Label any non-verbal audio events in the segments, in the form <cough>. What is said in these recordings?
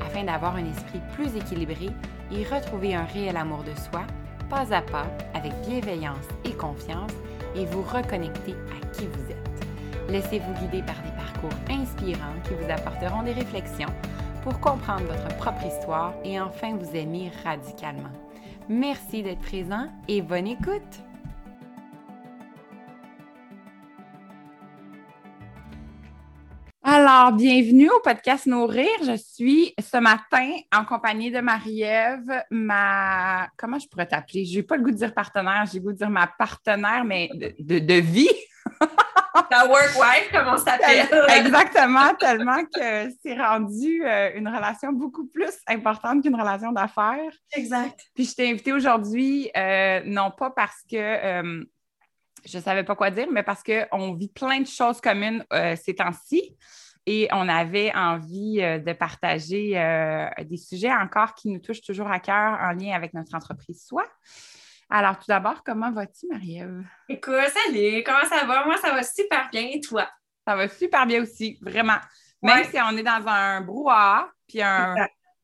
afin d'avoir un esprit plus équilibré et retrouver un réel amour de soi, pas à pas, avec bienveillance et confiance, et vous reconnecter à qui vous êtes. Laissez-vous guider par des parcours inspirants qui vous apporteront des réflexions pour comprendre votre propre histoire et enfin vous aimer radicalement. Merci d'être présent et bonne écoute! Alors, bienvenue au podcast Nourrir. Je suis ce matin en compagnie de Marie-Ève, ma. Comment je pourrais t'appeler? Je n'ai pas le goût de dire partenaire, j'ai le goût de dire ma partenaire, mais de, de, vie. <laughs> Ta work wife, comment ça s'appelle? Exactement, tellement que c'est rendu euh, une relation beaucoup plus importante qu'une relation d'affaires. Exact. Puis je t'ai invitée aujourd'hui, euh, non pas parce que euh, je ne savais pas quoi dire, mais parce qu'on vit plein de choses communes ces temps-ci et on avait envie euh, de partager euh, des sujets encore qui nous touchent toujours à cœur en lien avec notre entreprise Soi. Alors, tout d'abord, comment vas-tu, Marie-Ève? Écoute, salut, comment ça va? Moi, ça va super bien et toi? Ça va super bien aussi, vraiment. Même si on est dans un brouhaha, puis un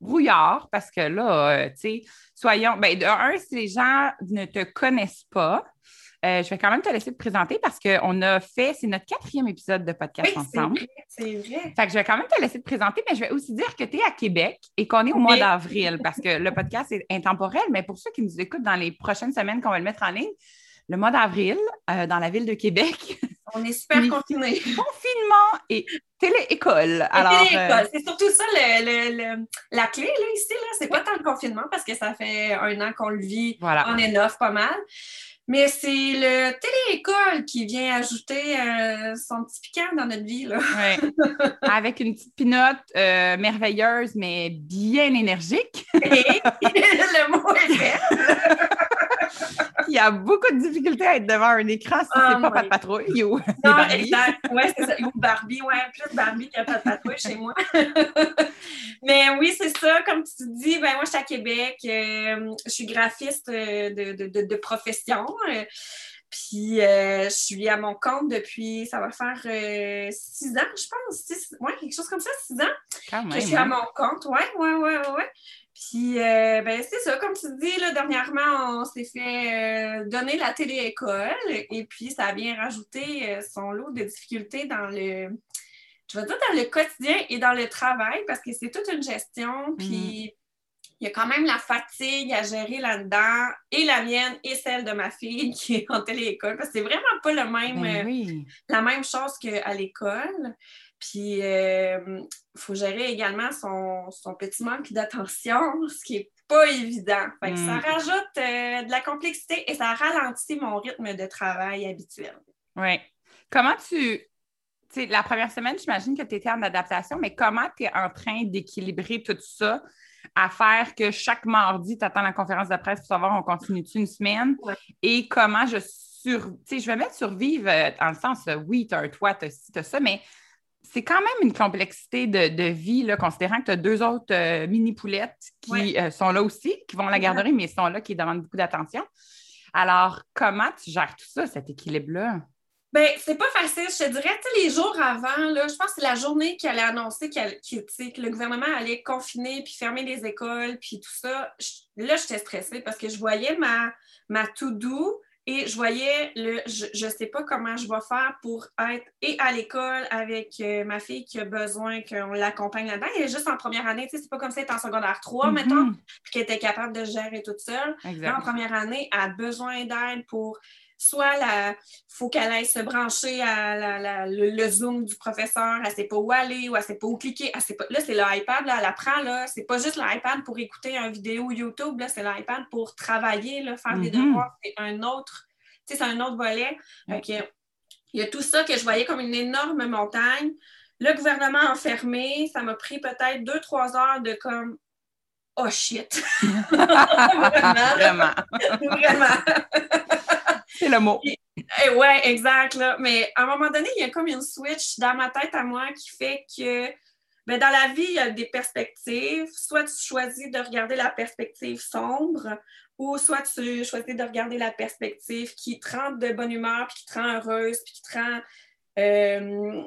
brouillard, parce que là, euh, tu sais, soyons, ben, de un, si les gens ne te connaissent pas, euh, je vais quand même te laisser te présenter parce qu'on a fait, c'est notre quatrième épisode de podcast ensemble. C'est vrai. Fait que je vais quand même te laisser te présenter, mais je vais aussi dire que tu es à Québec et qu'on est au mois d'avril parce que le podcast est intemporel, mais pour ceux qui nous écoutent dans les prochaines semaines qu'on va le mettre en ligne, le mois d'avril, euh, dans la ville de Québec. <laughs> On est super confinés. Confinement et télé-école. Télé-école, c'est surtout ça la clé là, ici. Là. C'est pas tant le confinement parce que ça fait un an qu'on le vit voilà. en enough pas mal. Mais c'est le télé-école qui vient ajouter euh, son petit piquant dans notre vie. Là. <laughs> Avec une petite pinote euh, merveilleuse, mais bien énergique. Et <laughs> le mot est <laughs> Il y a beaucoup de difficultés à être devant un écran si c'est oh pas pas de patrouille ou <laughs> Non, exact. Oui, c'est ça. Ou Barbie, ouais, plus Barbie que pas de patrouille chez moi. <laughs> Mais oui, c'est ça. Comme tu dis, ben moi, je suis à Québec. Euh, je suis graphiste euh, de, de, de, profession. Euh, puis je suis à mon compte depuis, ça va faire six ans, je pense. Six, ouais, quelque chose comme ça, six ans. Quand même, je suis à hein? mon compte, ouais, ouais, ouais, ouais. Puis, euh, ben, c'est ça, comme tu dis, là, dernièrement, on s'est fait euh, donner la télé-école et puis ça a bien rajouté euh, son lot de difficultés dans le, je veux dire, dans le quotidien et dans le travail parce que c'est toute une gestion. Puis, il y a quand même la fatigue à gérer là-dedans et la mienne et celle de ma fille <laughs> qui est en télé-école parce que c'est vraiment pas le même, ben la même chose qu'à l'école. Puis, il euh, faut gérer également son, petit manque d'attention, <laughs> ce qui n'est pas évident. Ça mm. rajoute euh, de la complexité et ça ralentit mon rythme de travail habituel. Oui. Comment tu. Tu sais, la première semaine, j'imagine que tu étais en adaptation, mais comment tu es en train d'équilibrer tout ça à faire que chaque mardi, tu attends la conférence de presse pour savoir on continue-tu une semaine? Et comment je sur. Tu sais, je vais mettre survivre euh, dans le sens, oui, tu as un toit, tu as ça, mais c'est quand même une complexité de, vie, là, considérant que tu as deux autres euh, mini-poulettes qui euh, sont là aussi, qui vont à la garderie, mais sont là, qui demandent beaucoup d'attention. Alors, comment tu gères tout ça, cet équilibre-là? Bien, c'est pas facile. Je te dirais, tu les jours avant, là, je pense que c'est la journée qui allait annoncer que le gouvernement allait confiner puis fermer les écoles puis tout ça. là, j'étais stressée parce que je voyais ma, ma to-do et je voyais le je ne sais pas comment je vais faire pour être et à l'école avec euh, ma fille qui a besoin qu'on l'accompagne là-dedans. Elle est juste en première année, tu sais, c'est pas comme ça, elle en secondaire 3, mm-hmm. mettons, puis qu'elle était capable de gérer toute seule. en première année, elle a besoin d'aide pour soit il faut qu'elle aille se brancher à le, Zoom du professeur, elle ne sait pas où aller ou elle ne sait pas où cliquer. pas, là, c'est l'iPad, là, elle apprend, là, c'est pas juste l'iPad pour écouter une vidéo YouTube, c'est l'iPad pour travailler, là, faire des mm-hmm. devoirs, c'est un autre, c'est un autre volet. il y a tout ça que je voyais comme une énorme montagne le gouvernement enfermé, ça m'a pris peut-être deux, trois heures de comme oh shit. <laughs> <laughs> Vraiment. Vraiment. Vraiment. C'est le mot. Et, ouais, exact. Là. Mais à un moment donné, il y a comme une switch dans ma tête à moi qui fait que ben, dans la vie, il y a des perspectives. Soit tu choisis de regarder la perspective sombre, ou soit tu choisis de regarder la perspective qui te rend de bonne humeur, puis qui te rend heureuse, puis qui te rend euh,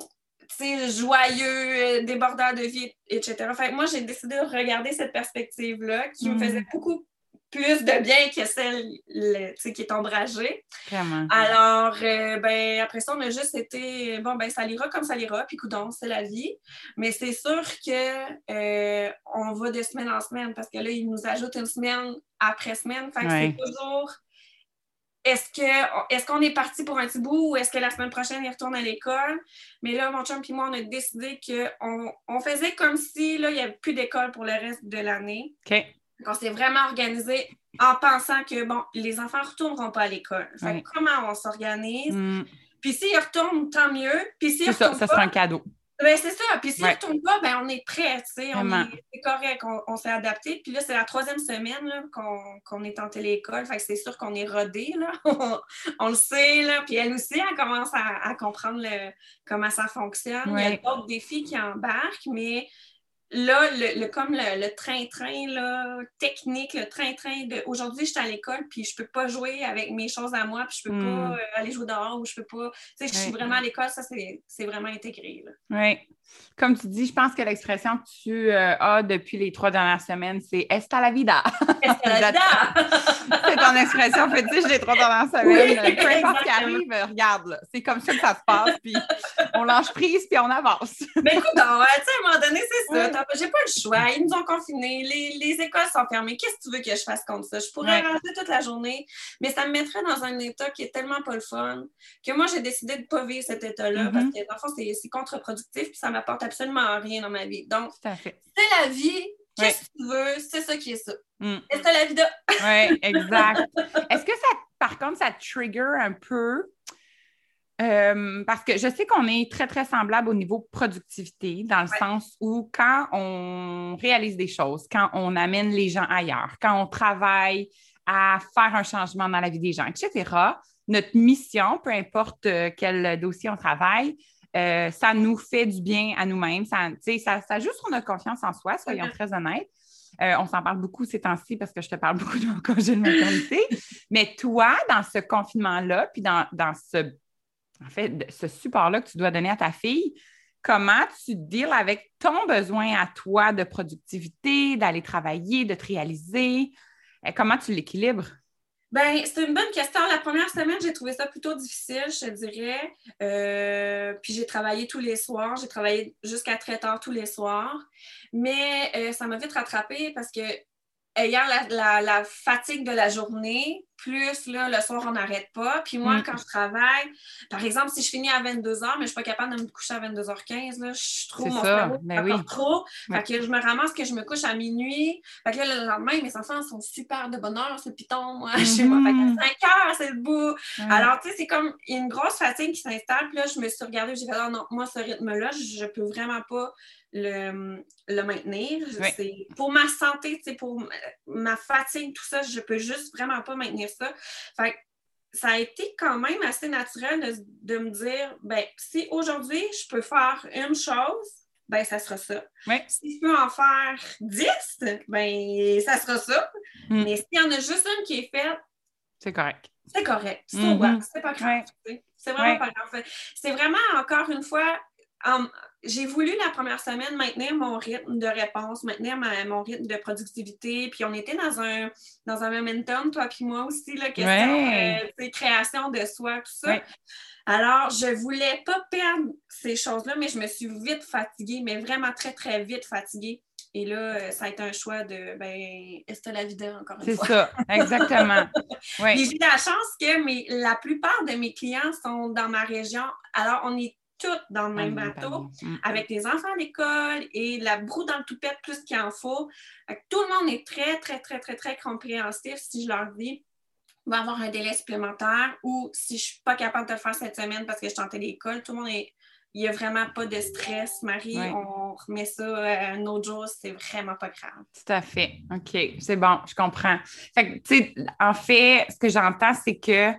joyeux, débordeur de vie, etc. Fait moi, j'ai décidé de regarder cette perspective-là qui me mm. faisait beaucoup plus de bien que celle qui est ombragée. Alors, euh, ben, après ça, on a juste été, bon, ben, ça ira comme ça ira, puis coudon, c'est la vie. Mais c'est sûr que euh, on va de semaine en semaine parce que là, ils nous ajoutent une semaine après semaine. Fait que c'est toujours est-ce que est-ce qu'on est parti pour un petit bout ou est-ce que la semaine prochaine il retourne à l'école? Mais là, mon chum et moi, on a décidé qu'on on faisait comme si là, il n'y avait plus d'école pour le reste de l'année. OK. On s'est vraiment organisé en pensant que bon, les enfants ne retourneront pas à l'école. Comment on s'organise? Mm. Puis s'ils retournent, tant mieux. Puis s'ils ça, ça sera un cadeau. Ben, c'est ça. Puis s'il ne retourne pas, ben, on est prêt. C'est correct. On, s'est adapté. Puis là, c'est la troisième semaine qu'on est en téléécole. Fait que c'est sûr qu'on est rodé. Là. <laughs> on, le sait. Là. Puis elle aussi, elle commence à, comprendre comment ça fonctionne. Il y a d'autres défis qui embarquent, mais là, le, comme le train-train technique, le train-train de aujourd'hui, je suis à l'école, puis je peux pas jouer avec mes choses à moi, puis je peux pas hmm. aller jouer dehors ou je peux pas. Tu sais, je suis vraiment à l'école, ça, c'est vraiment intégré. Oui. Comme tu dis, je pense que l'expression que tu euh, as depuis les trois dernières semaines, c'est Est la vida. <laughs> Est la vida. <laughs> c'est ton expression fétiche des trois dernières semaines. Oui, Peu importe ce qui arrive, regarde, c'est comme ça que ça se passe, puis on lâche prise, puis on avance. <laughs> Mais écoute, à un moment donné, c'est ça j'ai pas le choix. Ils nous ont confinés. Les, écoles sont fermées. Qu'est-ce que tu veux que je fasse comme ça? Je pourrais rentrer toute la journée, mais ça me mettrait dans un état qui est tellement pas le fun que moi, j'ai décidé de ne pas vivre cet état-là parce mm-hmm. que, dans le fond, c'est contre-productif puis ça m'apporte absolument rien dans ma vie. Donc, c'est la vie. Qu'est-ce que tu veux? C'est ça qui est ça. Mm. C'est la vie de. <laughs> oui, exact. <laughs> Est-ce que ça, par contre, ça trigger un peu euh, parce que je sais qu'on est très, très semblable au niveau productivité, dans le sens où quand on réalise des choses, quand on amène les gens ailleurs, quand on travaille à faire un changement dans la vie des gens, etc., notre mission, peu importe euh, quel dossier on travaille, euh, ça nous fait du bien à nous-mêmes. Ça, ça, ça joue sur notre confiance en soi, soyons très honnêtes. on s'en parle beaucoup ces temps-ci parce que je te parle <laughs> beaucoup de mon congé de maternité. <laughs> Mais toi, dans ce confinement-là, puis dans, dans ce en fait, ce support-là que tu dois donner à ta fille, comment tu deals avec ton besoin à toi de productivité, d'aller travailler, de te réaliser? Euh, comment tu l'équilibres? Ben, c'est une bonne question. La première semaine, j'ai trouvé ça plutôt difficile, je te dirais. Euh, puis j'ai travaillé tous les soirs. J'ai travaillé jusqu'à très tard tous les soirs. Mais euh, ça m'a vite rattrapée parce que ayant la, fatigue de la journée, plus là, le soir, on n'arrête pas. Puis moi, mm. quand je travaille, par exemple, si je finis à 22h, mais je ne suis pas capable de me coucher à 22h15, là, je trouve mon cerveau ben trop. Fait que je me ramasse que je me couche à minuit. Fait que là, le lendemain, mes enfants sont super de bonne heure, c'est piton, moi, <laughs> chez moi. Fait que 5 heures, c'est le bout. Alors, tu sais, c'est comme une grosse fatigue qui s'installe. Puis là, je me suis regardée, j'ai fait, ah non, moi, ce rythme-là, je ne peux vraiment pas le, le maintenir. Pour ma santé, pour ma fatigue, tout ça, je peux juste vraiment pas maintenir ça. Fait ça a été quand même assez naturel de, me dire, ben, si aujourd'hui je peux faire une chose, ben, ça sera ça. Si je peux en faire dix, ben, ça sera ça. Mm. Mais s'il y en a juste une qui est faite, c'est correct. C'est correct. Mm-hmm. C'est pas grave. C'est vraiment pas grave. C'est vraiment, encore une fois, j'ai voulu la première semaine maintenir mon rythme de réponse, maintenir mon rythme de productivité. Puis on était dans un, dans un momentum, toi puis moi aussi, la question de création de soi, tout ça. Alors, je ne voulais pas perdre ces choses-là, mais je me suis vite fatiguée, mais vraiment très, très vite fatiguée. Et là, euh, ça a été un choix de, ben, est-ce que la vie encore une fois? C'est ça, exactement. <laughs> J'ai eu la chance que la plupart de mes clients sont dans ma région. Alors, on est toutes dans le même bateau, mm. avec les enfants à l'école et la broue dans le toupette plus qu'il en faut. Tout le monde est très, très, très, très, très compréhensif si je leur dis va avoir un délai supplémentaire ou si je ne suis pas capable de le faire cette semaine parce que je suis en télécole, tout le monde est il n'y a vraiment pas de stress, Marie. On remet ça euh, un autre jour, c'est vraiment pas grave. Tout à fait. OK, c'est bon, je comprends. Fait que, en fait, ce que j'entends, c'est que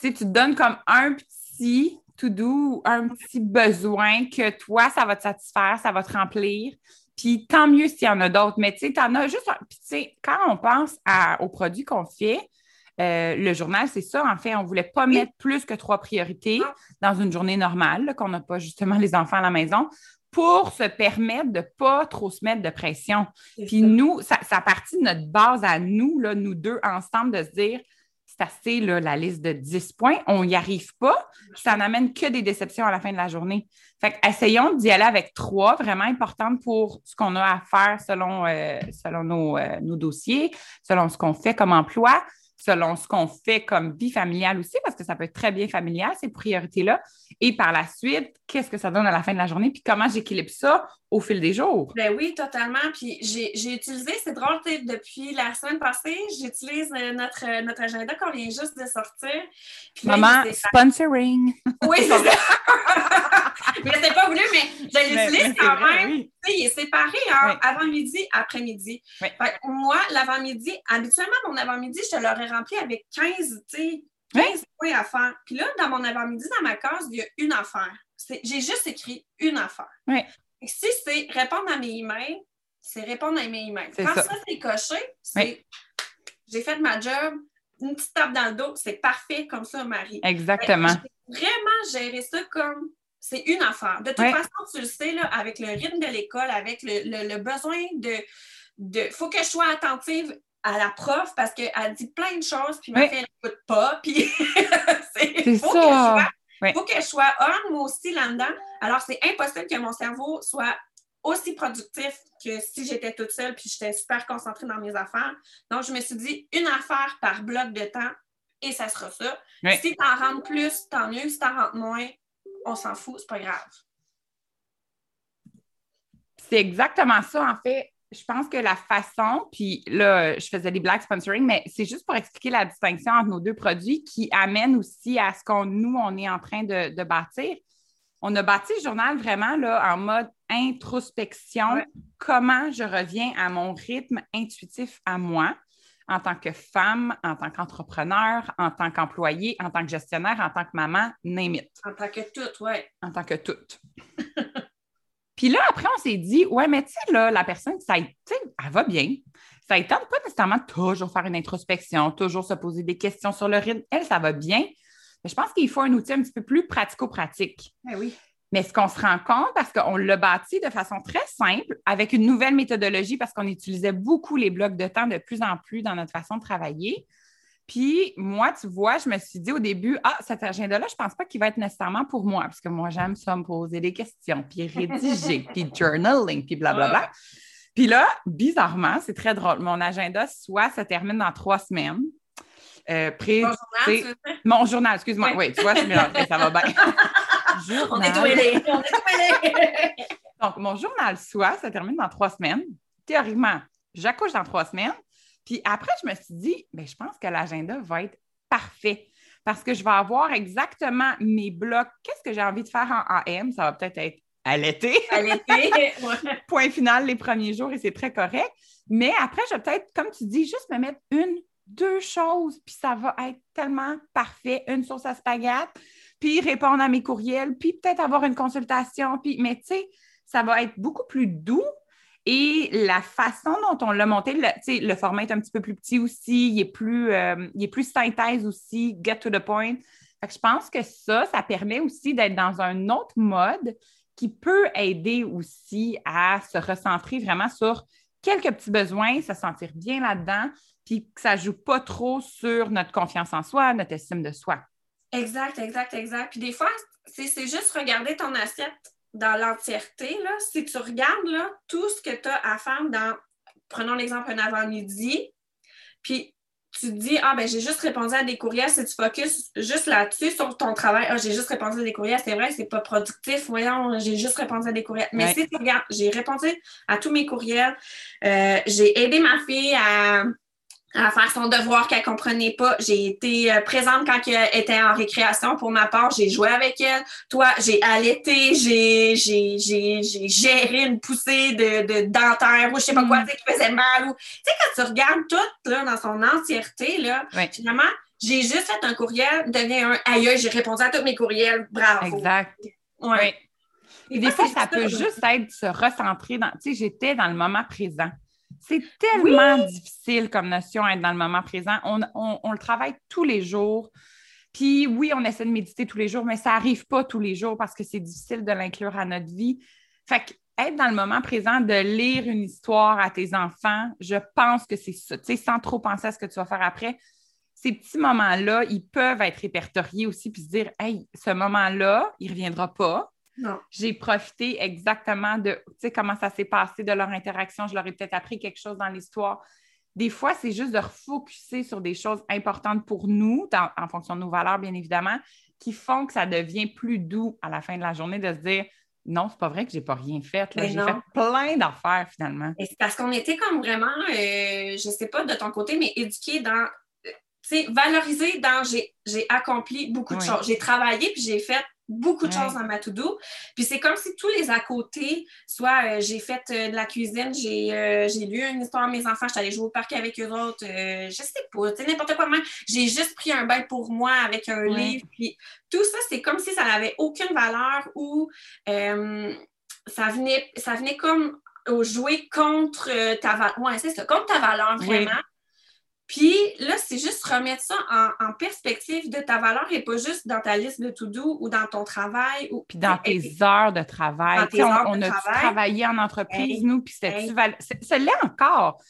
tu te donnes comme un petit tout doux, un petit besoin que toi, ça va te satisfaire, ça va te remplir. Puis tant mieux s'il y en a d'autres. Mais tu sais, tu en as juste. Puis tu sais, quand on pense aux produits qu'on fait, euh, le journal, c'est ça. En fait, on ne voulait pas mettre plus que trois priorités dans une journée normale, qu'on n'a pas justement les enfants à la maison, pour se permettre de ne pas trop se mettre de pression. Puis nous, ça, ça partit de notre base à nous, là, nous deux ensemble, de se dire c'est la liste de 10 points, on n'y arrive pas, ça n'amène que des déceptions à la fin de la journée. Fait essayons d'y aller avec trois vraiment importantes pour ce qu'on a à faire selon, euh, selon euh, nos, dossiers, selon ce qu'on fait comme emploi, selon ce qu'on fait comme vie familiale aussi, parce que ça peut être très bien familial, ces priorités-là. Et par la suite, qu'est-ce que ça donne à la fin de la journée, puis comment j'équilibre ça au fil des jours? Ben oui, totalement. Puis j'ai utilisé, c'est drôle, depuis la semaine passée, j'utilise euh, notre, euh, notre agenda qu'on vient juste de sortir. Maman, sponsoring. Oui, c'est ça. <laughs> mais c'est pas voulu, mais je l'utilise quand même. Sais, il est séparé en avant-midi, après-midi. Moi, l'avant-midi, habituellement, mon avant-midi, je l'aurais rempli avec 15, tu sais, 15 points à faire. Puis là, dans mon avant-midi, dans ma case, il y a une affaire. J'ai juste écrit une affaire. Si c'est répondre à mes emails, c'est répondre à mes emails. Quand ça, c'est coché, c'est j'ai fait ma job, une petite tape dans le dos, c'est parfait comme ça, Marie. Exactement. vraiment gérer ça comme c'est une affaire. De toute façon, tu le sais, là, avec le rythme de l'école, avec le, besoin de. Il faut que je sois attentive à la prof parce qu'elle dit plein de choses, puis ma fille, elle n'écoute pas. <laughs> Puis c'est faut ça. Il faut que je sois on, moi aussi, là-dedans. Alors, c'est impossible que mon cerveau soit aussi productif que si j'étais toute seule puis j'étais super concentrée dans mes affaires. Donc, je me suis dit une affaire par bloc de temps et ça sera ça. Si tu en rentres plus, tant mieux. Si tu en rentres moins, on s'en fout, c'est pas grave. C'est exactement ça, en fait je pense que la façon, puis là, je faisais des black sponsoring, mais c'est juste pour expliquer la distinction entre nos deux produits qui amène aussi à ce qu'on nous, on est en train de, bâtir. On a bâti le journal vraiment là, en mode introspection. Comment je reviens à mon rythme intuitif à moi en tant que femme, en tant qu'entrepreneur, en tant qu'employé, en tant que gestionnaire, en tant que maman, name it. En tant que toute, oui. En tant que toute. <laughs> Puis là, après, on s'est dit, ouais, mais tu sais, là, la personne, ça, elle va bien. Ça ne tente pas nécessairement toujours faire une introspection, toujours se poser des questions sur le rythme. Elle, ça va bien. Mais je pense qu'il faut un outil un petit peu plus pratico-pratique. Eh oui. Mais ce qu'on se rend compte, parce qu'on l'a bâti de façon très simple, avec une nouvelle méthodologie, parce qu'on utilisait beaucoup les blocs de temps de plus en plus dans notre façon de travailler, puis moi, tu vois, je me suis dit au début, ah, cet agenda-là, je ne pense pas qu'il va être nécessairement pour moi, parce que moi, j'aime ça me poser des questions, puis rédiger, <laughs> puis journaling, puis blablabla. Puis là, bizarrement, c'est très drôle. Mon agenda, soit se termine dans trois semaines. Euh, pré journal, mon journal, excuse-moi. Oui, tu vois, ça va bien. <laughs> On est doués, on est Donc, mon journal soit ça termine dans trois semaines. Théoriquement, j'accouche dans trois semaines. Puis après, je me suis dit, bien, je pense que l'agenda va être parfait parce que je vais avoir exactement mes blocs. Qu'est-ce que j'ai envie de faire en AM? Ça va peut-être être à l'été. À l'été, <laughs> Point final les premiers jours et c'est très correct. Mais après, je vais peut-être, comme tu dis, juste me mettre une, deux choses, puis ça va être tellement parfait. Une sauce à spaghetti, puis répondre à mes courriels, puis peut-être avoir une consultation. Puis, mais tu sais, ça va être beaucoup plus doux et la façon dont on l'a monté, le, format est un petit peu plus petit aussi, il est plus, euh, il est plus synthèse aussi, get to the point. je pense que ça, ça permet aussi d'être dans un autre mode qui peut aider aussi à se recentrer vraiment sur quelques petits besoins, se sentir bien là-dedans, puis que ça ne joue pas trop sur notre confiance en soi, notre estime de soi. Exact, exact, exact. Puis des fois, c'est juste regarder ton assiette dans l'entièreté, si tu regardes là, tout ce que tu as à faire dans, prenons l'exemple un avant-midi, puis tu te dis, ah, ben j'ai juste répondu à des courriels, si tu focuses juste là-dessus, sur ton travail, ah, j'ai juste répondu à des courriels, c'est vrai, c'est pas productif, voyons, j'ai juste répondu à des courriels. Mais si tu regardes, j'ai répondu à tous mes courriels, euh, j'ai aidé ma fille à à faire son devoir qu'elle comprenait pas. J'ai été euh, présente quand elle était en récréation pour ma part. J'ai joué avec elle. Toi, j'ai allaité, j'ai, j'ai, j'ai, j'ai géré une poussée de, de dentaire ou je sais pas quoi, mm. tu sais, qui faisait mal. Ou... Tu sais, quand tu regardes tout là, dans son entièreté, là, finalement, j'ai juste fait un courriel, donné un aïe, j'ai répondu à tous mes courriels. Bravo. Exact. Ouais. Et des fois, ça peut juste être se recentrer dans. Tu sais, j'étais dans le moment présent. C'est tellement difficile comme notion être dans le moment présent. On, le travaille tous les jours. Puis oui, on essaie de méditer tous les jours, mais ça n'arrive pas tous les jours parce que c'est difficile de l'inclure à notre vie. Fait que être dans le moment présent, de lire une histoire à tes enfants, je pense que c'est ça. Tu sais, sans trop penser à ce que tu vas faire après, ces petits moments-là, ils peuvent être répertoriés aussi puis se dire, hey, ce moment-là, il ne reviendra pas. J'ai profité exactement de comment ça s'est passé, de leur interaction. Je leur ai peut-être appris quelque chose dans l'histoire. Des fois, c'est juste de refocuser sur des choses importantes pour nous, en fonction de nos valeurs, bien évidemment, qui font que ça devient plus doux à la fin de la journée de se dire non, c'est pas vrai que j'ai pas rien fait. J'ai fait plein d'affaires finalement. C'est parce qu'on était comme vraiment, euh, je sais pas de ton côté, mais éduqués dans euh, valoriser dans j'ai accompli beaucoup de choses. J'ai travaillé puis j'ai fait beaucoup de choses dans ma to-do. Puis c'est comme si tous les à côté, soit euh, j'ai fait euh, de la cuisine, euh, j'ai lu une histoire à mes enfants, je suis allée jouer au parc avec eux autres, je sais pas, tu sais, n'importe quoi. J'ai juste pris un bain pour moi avec un livre. Puis tout ça, c'est comme si ça n'avait aucune valeur ou ça, venait, ça venait comme jouer contre ta valeur. Ouais, c'est ça, contre ta valeur vraiment. Puis là, c'est juste remettre ça en, perspective de ta valeur et pas juste dans ta liste de to-do ou dans ton travail. Ou... Puis dans tes heures de travail. on, a travaillé en entreprise, nous, puis c'était ça l'est encore.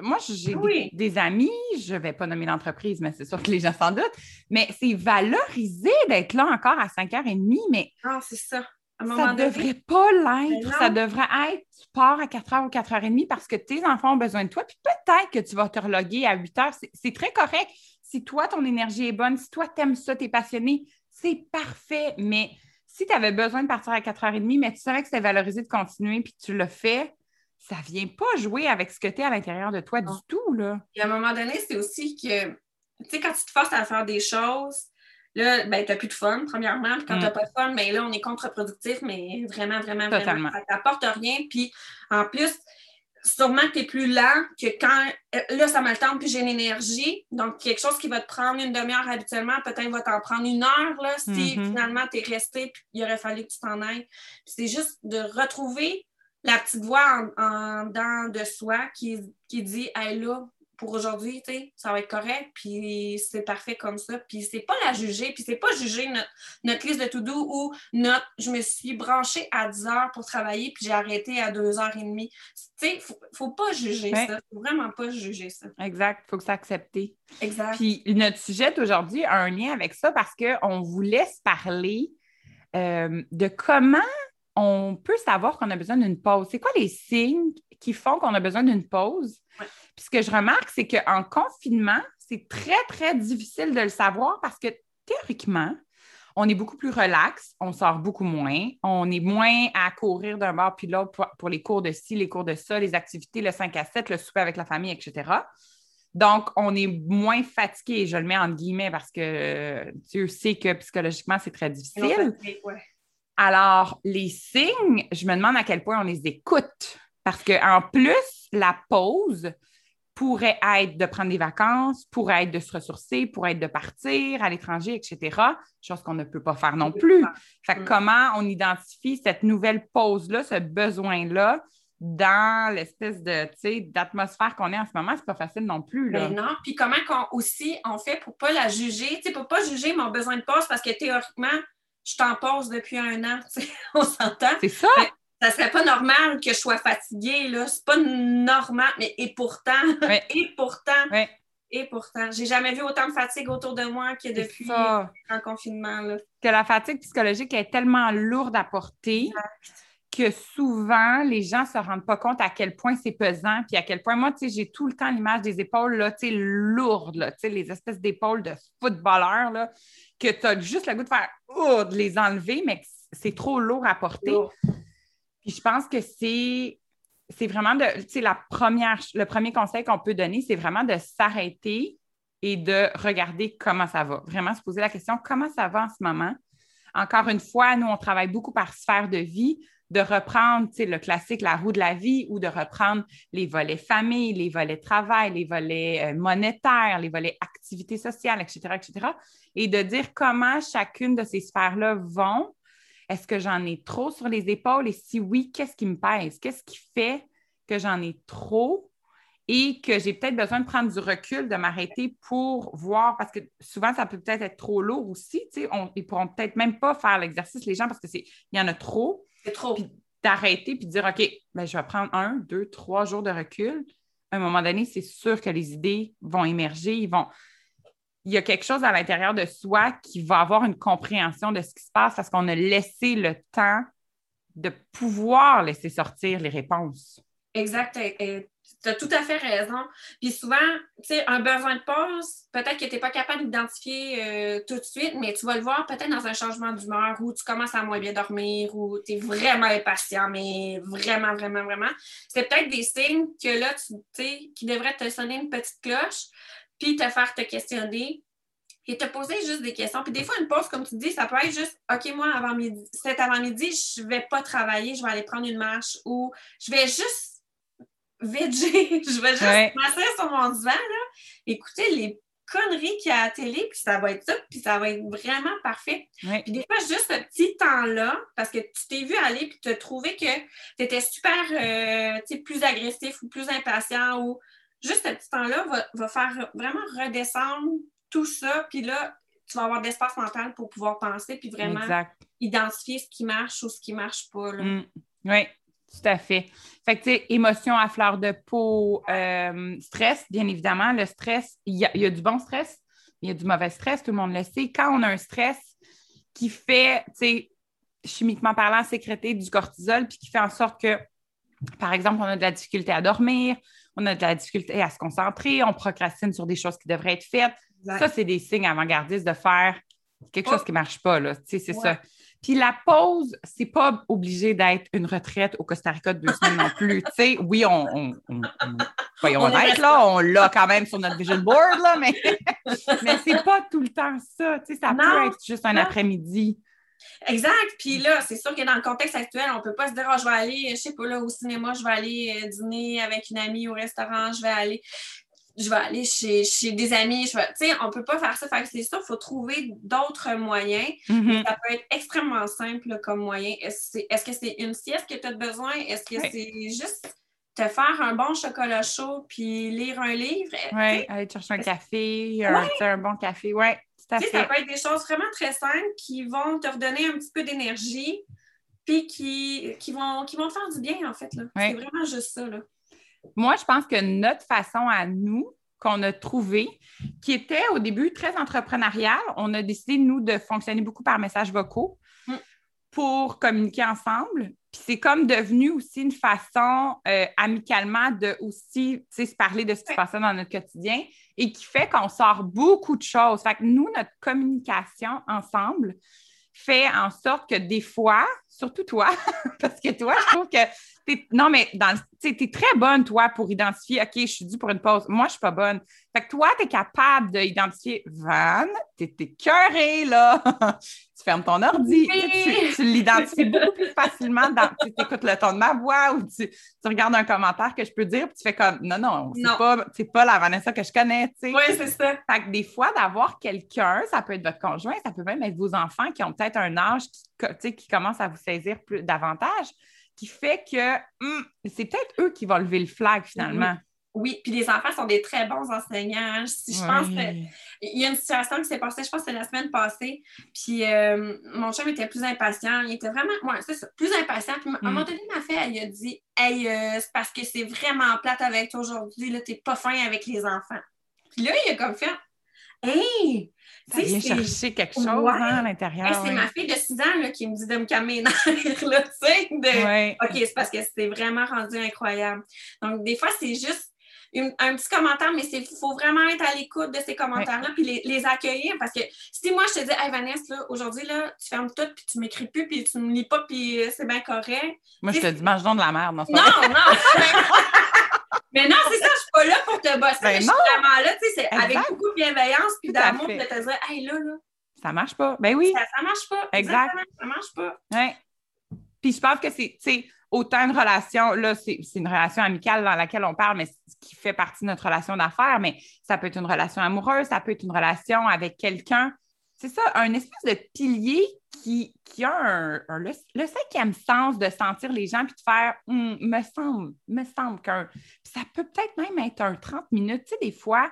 moi, j'ai des, amis, je ne vais pas nommer l'entreprise, mais c'est sûr que les gens s'en doutent, mais c'est valorisé d'être là encore à 5h30, mais. Ah, c'est ça ça ne devrait pas l'être. Ça devrait être, tu pars à 4h ou 4h30 parce que tes enfants ont besoin de toi. Puis peut-être que tu vas te reloguer à 8h. C'est très correct. Si toi, ton énergie est bonne, si toi, tu aimes ça, tu es passionné, c'est parfait. Mais si tu avais besoin de partir à 4h30, mais tu savais que c'était valorisé de continuer, puis tu le fais, ça ne vient pas jouer avec ce que tu es à l'intérieur de toi du tout. Là. Et à un moment donné, c'est aussi que, tu sais, quand tu te forces à faire des choses, Là, ben, tu n'as plus de fun, premièrement. Puis quand tu n'as mm. pas de fun, mais ben, là, on est contre-productif, mais vraiment, vraiment, vraiment. Ça t'apporte rien. Puis en plus, sûrement que tu es plus lent que quand euh, là, ça me le temps, puis j'ai l'énergie. Donc, quelque chose qui va te prendre une demi-heure habituellement, peut-être va t'en prendre une heure là, si mm-hmm. finalement tu es resté puis il aurait fallu que tu t'en ailles. c'est juste de retrouver la petite voix en, dedans de soi qui, qui dit Hey là, pour aujourd'hui, tu sais, ça va être correct, puis c'est parfait comme ça. Puis c'est pas la juger, puis c'est pas juger notre, liste de to-do ou notre je me suis branchée à 10 heures pour travailler, puis j'ai arrêté à 2h30. Tu sais, faut, faut pas juger ça. Faut vraiment pas juger ça. Exact, faut que ça accepter. Exact. Puis notre sujet d'aujourd'hui a un lien avec ça parce qu'on vous laisse parler euh, de comment on peut savoir qu'on a besoin d'une pause. C'est quoi les signes qui font qu'on a besoin d'une pause? Puis ce que je remarque, c'est qu'en confinement, c'est très, très difficile de le savoir parce que théoriquement, on est beaucoup plus relax, on sort beaucoup moins, on est moins à courir d'un bord puis l'autre pour, les cours de ci, les cours de ça, les activités, le 5 à 7, le souper avec la famille, etc. Donc, on est moins fatigué, je le mets en guillemets parce que Dieu sait que psychologiquement, c'est très difficile. Alors, les signes, je me demande à quel point on les écoute. Parce qu'en plus, la pause, pourrait être de prendre des vacances, pourrait être de se ressourcer, pourrait être de partir à l'étranger, etc. Chose qu'on ne peut pas faire non plus. Fait mm. comment on identifie cette nouvelle pause-là, ce besoin-là dans l'espèce de d'atmosphère qu'on est en ce moment, c'est pas facile non plus. Là. Mais non, puis comment qu'on, aussi on fait pour pas la juger, pour pas juger mon besoin de pause parce que théoriquement, je t'en pose depuis un an, <laughs> on s'entend. C'est ça ça serait pas normal que je sois fatiguée, là. C'est pas normal, mais et pourtant, <laughs> et pourtant, et pourtant, j'ai jamais vu autant de fatigue autour de moi que depuis le confinement, là. Que la fatigue psychologique est tellement lourde à porter. que souvent, les gens ne se rendent pas compte à quel point c'est pesant, puis à quel point, moi, tu sais, j'ai tout le temps l'image des épaules, là, tu sais, lourdes, là, tu sais, les espèces d'épaules de footballeur, là, que tu as juste le goût de faire, oh, de les enlever, mais c'est trop lourd à porter. Puis je pense que c'est c'est vraiment de, tu sais, la première, le premier conseil qu'on peut donner, c'est vraiment de s'arrêter et de regarder comment ça va. Vraiment se poser la question, comment ça va en ce moment? Encore une fois, nous, on travaille beaucoup par sphère de vie, de reprendre le classique, la roue de la vie, ou de reprendre les volets famille, les volets travail, les volets euh, monétaires, les volets activité sociale, etc., etc., et de dire comment chacune de ces sphères-là vont. Est-ce que j'en ai trop sur les épaules? Et si oui, qu'est-ce qui me pèse? Qu'est-ce qui fait que j'en ai trop? et que j'ai peut-être besoin de prendre du recul, de m'arrêter pour voir, parce que souvent, ça peut peut-être être trop lourd aussi. On, ils pourront peut-être même pas faire l'exercice, les gens, parce qu'il y en a trop. C'est trop. Puis d'arrêter puis de dire, OK, ben, je vais prendre un, deux, trois jours de recul. À un moment donné, c'est sûr que les idées vont émerger, ils vont. Il y a quelque chose à l'intérieur de soi qui va avoir une compréhension de ce qui se passe parce qu'on a laissé le temps de pouvoir laisser sortir les réponses. Exact. Et tu as tout à fait raison. Puis souvent, tu sais, un besoin de pause, peut-être que tu n'es pas capable d'identifier euh, tout de suite, mais tu vas le voir peut-être dans un changement d'humeur où tu commences à moins bien dormir ou tu es vraiment impatient, mais vraiment, vraiment, vraiment. C'est peut-être des signes que là, tu sais, qui devraient te sonner une petite cloche, puis te faire te questionner et te poser juste des questions. Puis des fois, une pause, comme tu dis, ça peut être juste OK, moi, avant midi, cet avant-midi, je ne vais pas travailler, je vais aller prendre une marche ou je vais juste VG, <laughs> je vais juste passer sur mon divan, là, écouter les conneries qu'il y a à la télé, puis ça va être ça, puis ça va être vraiment parfait. Puis des fois, juste ce petit temps-là, parce que tu t'es vu aller, puis tu as trouvé que tu étais super, euh, plus agressif ou plus impatient, ou juste ce petit temps-là va, va, faire vraiment redescendre tout ça, puis là, tu vas avoir d'espace mental pour pouvoir penser, puis vraiment identifier ce qui marche ou ce qui marche pas. Là. Mm. Oui, tout à fait. Fait que, tu sais, émotion à fleur de peau, euh, stress, bien évidemment. Le stress, il y, a du bon stress, il y a du mauvais stress, tout le monde le sait. Quand on a un stress qui fait, tu sais, chimiquement parlant, sécréter du cortisol, puis qui fait en sorte que, par exemple, on a de la difficulté à dormir, on a de la difficulté à se concentrer, on procrastine sur des choses qui devraient être faites. Ça, c'est des signes avant-gardistes de faire quelque chose qui ne marche pas, là. Tu sais, c'est ça. Puis la pause, c'est pas obligé d'être une retraite au Costa Rica de deux semaines non plus. Tu sais, oui, on, on, on, voyons là, on l'a quand même sur notre vision board, là, mais, <laughs> mais c'est pas tout le temps ça. Tu sais, ça peut être juste un après-midi. Exact. Puis là, c'est sûr que dans le contexte actuel, on ne peut pas se dire, oh, je vais aller, je sais pas, là, au cinéma, je vais aller euh, dîner avec une amie au restaurant, je vais aller je vais aller chez, des amis. Tu sais, on ne peut pas faire ça. c'est ça, il faut trouver d'autres moyens. Mm-hmm. Ça peut être extrêmement simple comme moyen. Est-ce que c'est une sieste que tu as besoin? Est-ce que c'est juste te faire un bon chocolat chaud puis lire un livre? Oui, aller chercher un café, un, bon café. Oui, Ça peut être des choses vraiment très simples qui vont te redonner un petit peu d'énergie puis qui, qui, vont, qui vont te faire du bien, en fait. C'est vraiment juste ça. Là. Moi, je pense que notre façon à nous, qu'on a trouvé, qui était au début très entrepreneurial, on a décidé, nous, de fonctionner beaucoup par messages vocaux mm. pour communiquer ensemble. Puis c'est comme devenu aussi une façon euh, amicalement de aussi se parler de ce qui se passait dans notre quotidien et qui fait qu'on sort beaucoup de choses. Fait que nous, notre communication ensemble fait en sorte que des fois, surtout toi, <laughs> parce que toi, je trouve que non, mais tu es très bonne, toi, pour identifier, OK, je suis due pour une pause. Moi, je suis pas bonne. Fait que toi, tu es capable d'identifier Van, tu es, cœuré, là. <laughs> tu fermes ton ordi. Tu, l'identifies beaucoup plus facilement. Dans, tu écoutes le ton de ma voix ou tu, regardes un commentaire que je peux dire, puis tu fais comme Non, non, c'est pas, pas la Vanessa que je connais. Oui, c'est ça. Fait que des fois, d'avoir quelqu'un, ça peut être votre conjoint, ça peut même être vos enfants qui ont peut-être un âge qui, qui commence à vous saisir plus davantage qui fait que hmm, c'est peut-être eux qui vont lever le flag finalement. Oui, puis les enfants sont des très bons enseignants. Je, pense qu'il y a une situation qui s'est passée, je pense que c'est la semaine passée, puis euh, mon chum était plus impatient. Il était vraiment, ouais, c'est ça, plus impatient. Puis à un moment hmm. donné, ma fille, elle a dit Hey, euh, c'est parce que c'est vraiment plate avec toi aujourd'hui, là, t'es pas fin avec les enfants. Puis là, il a comme fait Hey! Ça vient chercher quelque chose hein, à l'intérieur. c'est ma fille de 6 ans qui me dit de me calmer les nerfs. Là, de... OK, c'est parce que c'est vraiment rendu incroyable. Donc, des fois, c'est juste un petit commentaire, mais il faut vraiment être à l'écoute de ces commentaires-là, puis les, accueillir. Parce que si moi, je te dis, hey Vanessa, aujourd'hui, là, tu fermes tout, puis tu m'écris plus, puis tu me lis pas, puis euh, c'est bien correct. Moi, je te dis, mange donc de la merde. Non, non, non. mais non, c'est ça, je suis pas là pour te bosser. Ben je suis vraiment là, tu sais, c'est avec beaucoup de bienveillance, puis d'amour, de te dire, hey, là, là. Ça marche pas. Ben oui. Ça, ça marche pas. Exact. Ça marche pas. Ouais. Puis je pense que c'est, autant une relation, là, c'est une relation amicale dans laquelle on parle, mais qui fait partie de notre relation d'affaires, mais ça peut être une relation amoureuse, ça peut être une relation avec quelqu'un. C'est ça, un espèce de pilier qui, qui a un, le, cinquième sens de sentir les gens puis de faire hum, me semble, me semble qu'un. Ça peut peut-être même être un 30 minutes. Tu sais, des fois,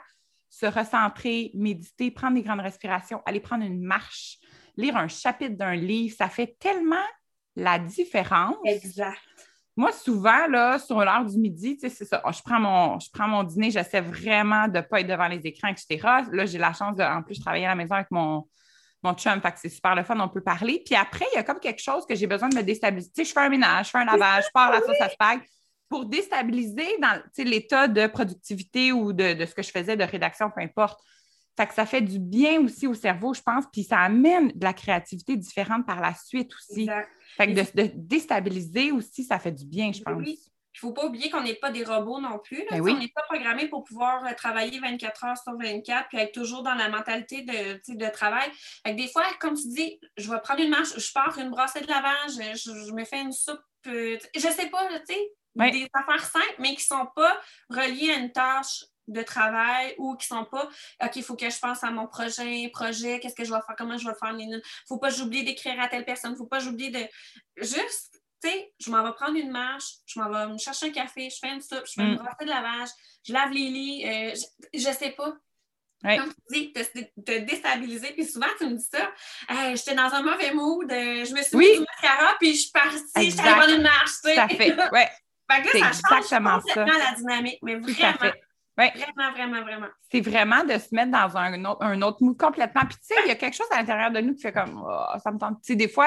se recentrer, méditer, prendre des grandes respirations, aller prendre une marche, lire un chapitre d'un livre, ça fait tellement la différence. Exact. Moi, souvent, là, sur l'heure du midi, tu sais, c'est ça. je, prends mon, je prends mon dîner, j'essaie vraiment de ne pas être devant les écrans, etc. Là, j'ai la chance de, en plus, travailler à la maison avec mon, mon chum, fait que c'est super le fun, on peut parler. Puis après, il y a comme quelque chose que j'ai besoin de me déstabiliser. Tu sais, je fais un ménage, je fais un lavage, je pars la sauce à spag pour déstabiliser dans l'état de productivité ou de, de, ce que je faisais de rédaction, peu importe. Fait que ça fait du bien aussi au cerveau, je pense, puis ça amène de la créativité différente par la suite aussi. Exact. Fait que de, déstabiliser aussi, ça fait du bien, je pense. Oui. Il ne faut pas oublier qu'on n'est pas des robots non plus. Ben on n'est pas programmé pour pouvoir euh, travailler 24 heures sur 24 puis être toujours dans la mentalité de, de travail. Fait des fois, comme tu dis, je vais prendre une marche, je pars une brassée de lavage, je, me fais une soupe. Euh, je ne sais pas, tu sais, des affaires simples, mais qui ne sont pas reliées à une tâche de travail ou qui sont pas OK, il faut que je pense à mon projet, projet, qu'est-ce que je vais faire, comment je vais le faire. Il ne faut pas j'oublie d'écrire à telle personne, il ne faut pas j'oublie de. Juste, tu sais, je m'en vais prendre une marche, je m'en vais me chercher un café, je fais une soupe, je fais une mm. brassée de lavage, je lave les lits, euh, je, ne sais pas. Comme tu dis, te, déstabiliser. Puis souvent, tu me dis ça. J'étais dans un mauvais mood, euh, je me suis mis du mascara, puis je suis partie, je suis allée prendre une marche. Tu sais. Ça fait, ouais. <laughs> fait là, ça change complètement la dynamique, mais vraiment. Vraiment, vraiment, vraiment. C'est vraiment de se mettre dans un autre, un autre mood complètement. Puis, tu sais, il y a quelque chose à l'intérieur de nous qui fait comme, oh, ça me tente. Tu sais, des fois,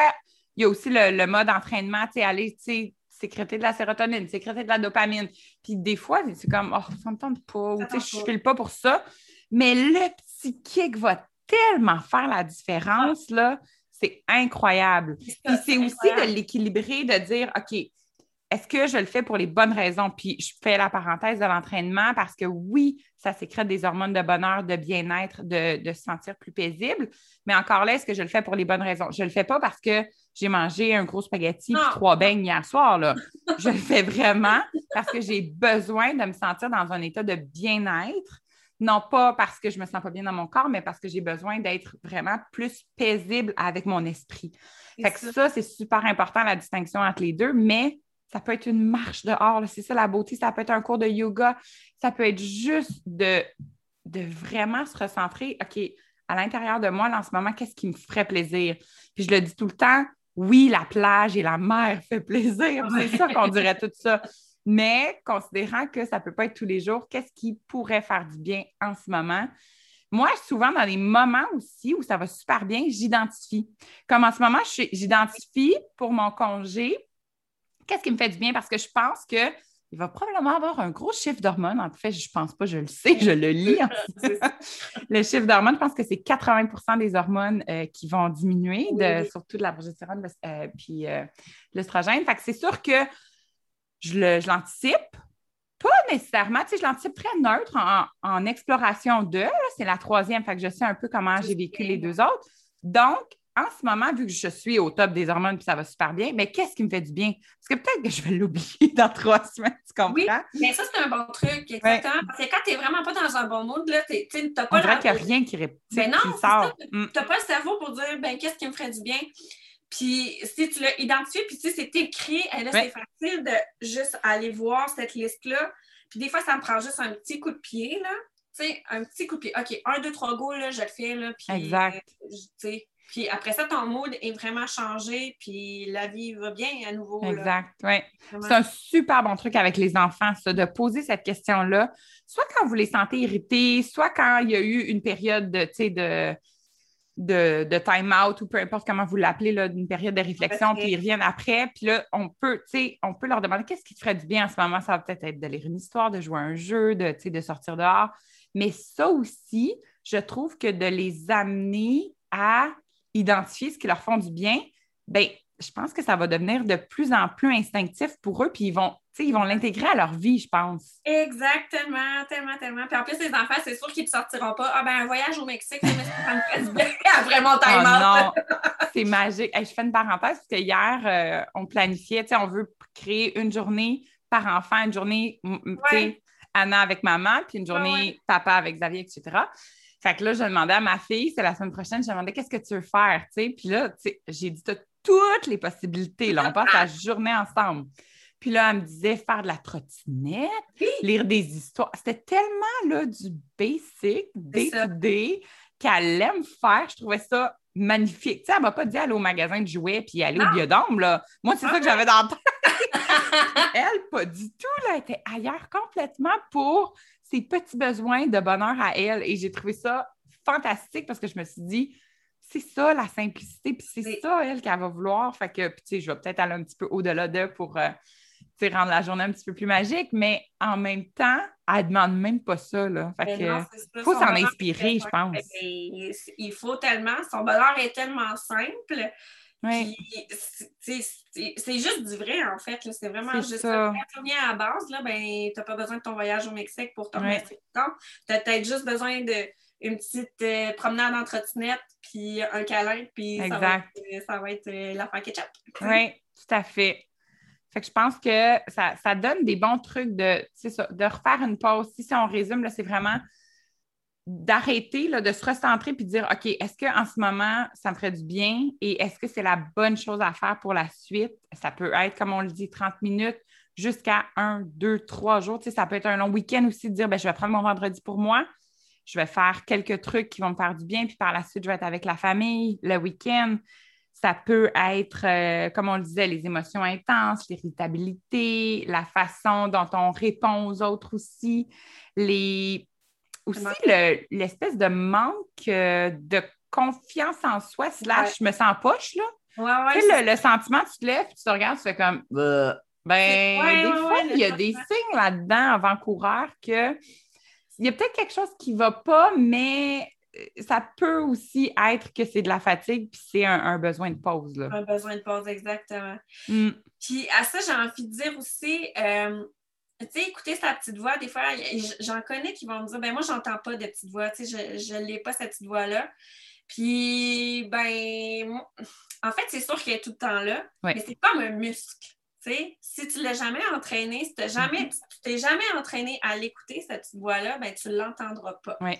il y a aussi le, mode entraînement, tu sais, aller, tu sais, sécréter de la sérotonine, sécréter de la dopamine. Puis, des fois, c'est comme, oh, ça me tente pas, ou tu sais, je file pas pour ça. Mais le petit kick va tellement faire la différence, là. C'est incroyable. Puis, c'est aussi de l'équilibrer, de dire, OK, est-ce que je le fais pour les bonnes raisons? Puis je fais la parenthèse de l'entraînement parce que oui, ça sécrète des hormones de bonheur, de bien-être, de, se sentir plus paisible. Mais encore là, est-ce que je le fais pour les bonnes raisons? Je ne le fais pas parce que j'ai mangé un gros spaghetti et trois beignes hier soir. Là. <laughs> je le fais vraiment parce que j'ai besoin de me sentir dans un état de bien-être. Non pas parce que je ne me sens pas bien dans mon corps, mais parce que j'ai besoin d'être vraiment plus paisible avec mon esprit. Fait que ça, c'est super important, la distinction entre les deux, mais ça peut être une marche dehors, c'est ça la beauté. Ça peut être un cours de yoga. Ça peut être juste de, de vraiment se recentrer. OK, à l'intérieur de moi, en ce moment, qu'est-ce qui me ferait plaisir? Puis je le dis tout le temps, oui, la plage et la mer <laughs> fait plaisir. C'est ça qu'on dirait <laughs> tout ça. Mais considérant que ça ne peut pas être tous les jours, qu'est-ce qui pourrait faire du bien en ce moment? Moi, souvent, dans des moments aussi où ça va super bien, j'identifie. Comme en ce moment, j'identifie pour mon congé Qu'est-ce qui me fait du bien? Parce que je pense que il va probablement avoir un gros chiffre d'hormones. En fait, je ne pense pas, je le sais, je le lis. <laughs> le chiffre d'hormones, je pense que c'est 80% des hormones euh, qui vont diminuer, surtout de la progestérone euh, puis euh. Fait que c'est sûr que je l'anticipe. pas nécessairement, tu sais, je l'anticipe très neutre en, exploration de. C'est la troisième, fait que je sais un peu comment j'ai vécu les deux autres. Donc, en ce moment, vu que je suis au top des hormones puis ça va super bien, mais qu'est-ce qui me fait du bien? Parce que peut-être que je vais <laughs> l'oublier dans trois semaines, tu comprends? Oui, mais ça, c'est un bon truc, exactement. Parce que quand tu n'es vraiment pas dans un bon mood, tu n'as pas... On dirait qu'il n'y a rien qui, ré... mais non. Mm. Tu n'as pas le cerveau pour dire, ben qu'est-ce qui me ferait du bien? Puis si tu l'as identifié, puis tu sais, c'est écrit, là, c'est facile de juste aller voir cette liste-là. Puis des fois, ça me prend juste un petit coup de pied, là. Tu sais, un petit coup de pied. OK, un, deux, trois go, là, je le fais, là. Puis, exact. tu sais, puis après ça, ton mood est vraiment changé, puis la vie va bien à nouveau. Exact, oui. C'est un super bon truc avec les enfants, ça, de poser cette question-là, soit quand vous les sentez irrités, soit quand il y a eu une période de, de, de, de time-out ou peu importe comment vous l'appelez, d'une période de réflexion, puis ils reviennent après. Puis là, on peut, on peut leur demander qu'est-ce qui te ferait du bien en ce moment. Ça va peut-être être de lire une histoire, de jouer un jeu, de, de sortir dehors. Mais ça aussi, je trouve que de les amener à identifier ce qui leur font du bien, ben je pense que ça va devenir de plus en plus instinctif pour eux, puis ils vont, ils vont l'intégrer à leur vie, je pense. Exactement, tellement, tellement. Puis en plus, les enfants, c'est sûr qu'ils ne sortiront pas. Ah ben un voyage au Mexique, ça me bien <laughs> après mon time oh, non, c'est magique. je fais une parenthèse parce que hier, euh, on planifiait, on veut créer une journée par enfant, une journée, Anna avec maman, puis une journée papa avec Xavier, etc. Fait que là, je demandais à ma fille, c'est la semaine prochaine, je demandais qu'est-ce que tu veux faire, tu sais? Puis là, j'ai dit, toutes les possibilités. Là. On passe la journée ensemble. Puis là, elle me disait faire de la trottinette, lire des histoires. C'était tellement là, du basic, day qu'elle aime faire. Je trouvais ça magnifique. Tu sais, elle ne m'a pas dit aller au magasin de jouets puis aller au biodôme. Là. Moi, c'est ça que j'avais dans le <laughs> tête. elle, pas du tout. Là, elle était ailleurs complètement pour ses petits besoins de bonheur à elle. Et j'ai trouvé ça fantastique parce que je me suis dit, c'est ça la simplicité, puis c'est ça, elle, qu'elle va vouloir. Fait que, tu sais, je vais peut-être aller un petit peu au-delà d'eux pour euh, rendre la journée un petit peu plus magique, mais en même temps, elle ne demande même pas ça. Là. Fait que, faut s'en inspirer, je pense. Il faut tellement, son bonheur est tellement simple. Oui. C'est juste du vrai, en fait. C'est vraiment juste ça. Quand tu à la base, là, ben, tu n'as pas besoin de ton voyage au Mexique pour te remettre. Tu as peut-être juste besoin de une petite euh, promenade en trottinette, puis un câlin, puis ça va être, euh, ça va être euh, la ketchup. Oui, tout à fait. Fait que je pense que ça, donne des bons trucs de, de refaire une pause. Si, on résume, c'est vraiment d'arrêter, de se recentrer puis de dire OK, est-ce qu'en ce moment, ça me ferait du bien? Et est-ce que c'est la bonne chose à faire pour la suite? Ça peut être, comme on le dit, 30 minutes jusqu'à un, deux, trois jours. ça peut être un long week-end aussi de dire ben, je vais prendre mon vendredi pour moi je vais faire quelques trucs qui vont me faire du bien, puis par la suite, je vais être avec la famille le week-end. Ça peut être, euh, comme on le disait, les émotions intenses, l'irritabilité, la façon dont on répond aux autres aussi, les aussi l'espèce de manque euh, de confiance en soi, slash je me sens poche, là. Ouais, tu sais, le, sentiment, tu te lèves, tu te regardes, tu fais comme ben, des fois, il y a des signes là-dedans avant-coureur que il y a peut-être quelque chose qui ne va pas, mais euh, ça peut aussi être que c'est de la fatigue puis c'est un, besoin de pause. Là. Un besoin de pause, exactement. Mm. Puis à ça, j'ai envie de dire aussi, euh, tu sais, écouter sa petite voix, des fois, j'en connais qui vont me dire, ben moi, j'entends pas de petite voix, tu sais, je n'ai pas cette petite voix-là. Puis, ben, en fait, c'est sûr qu'elle est tout le temps là, mais c'est comme un muscle si tu ne l'as jamais entraîné, si tu jamais, mm-hmm. t'es jamais entraîné à l'écouter, cette voix-là, ben, tu ne l'entendras pas. Oui.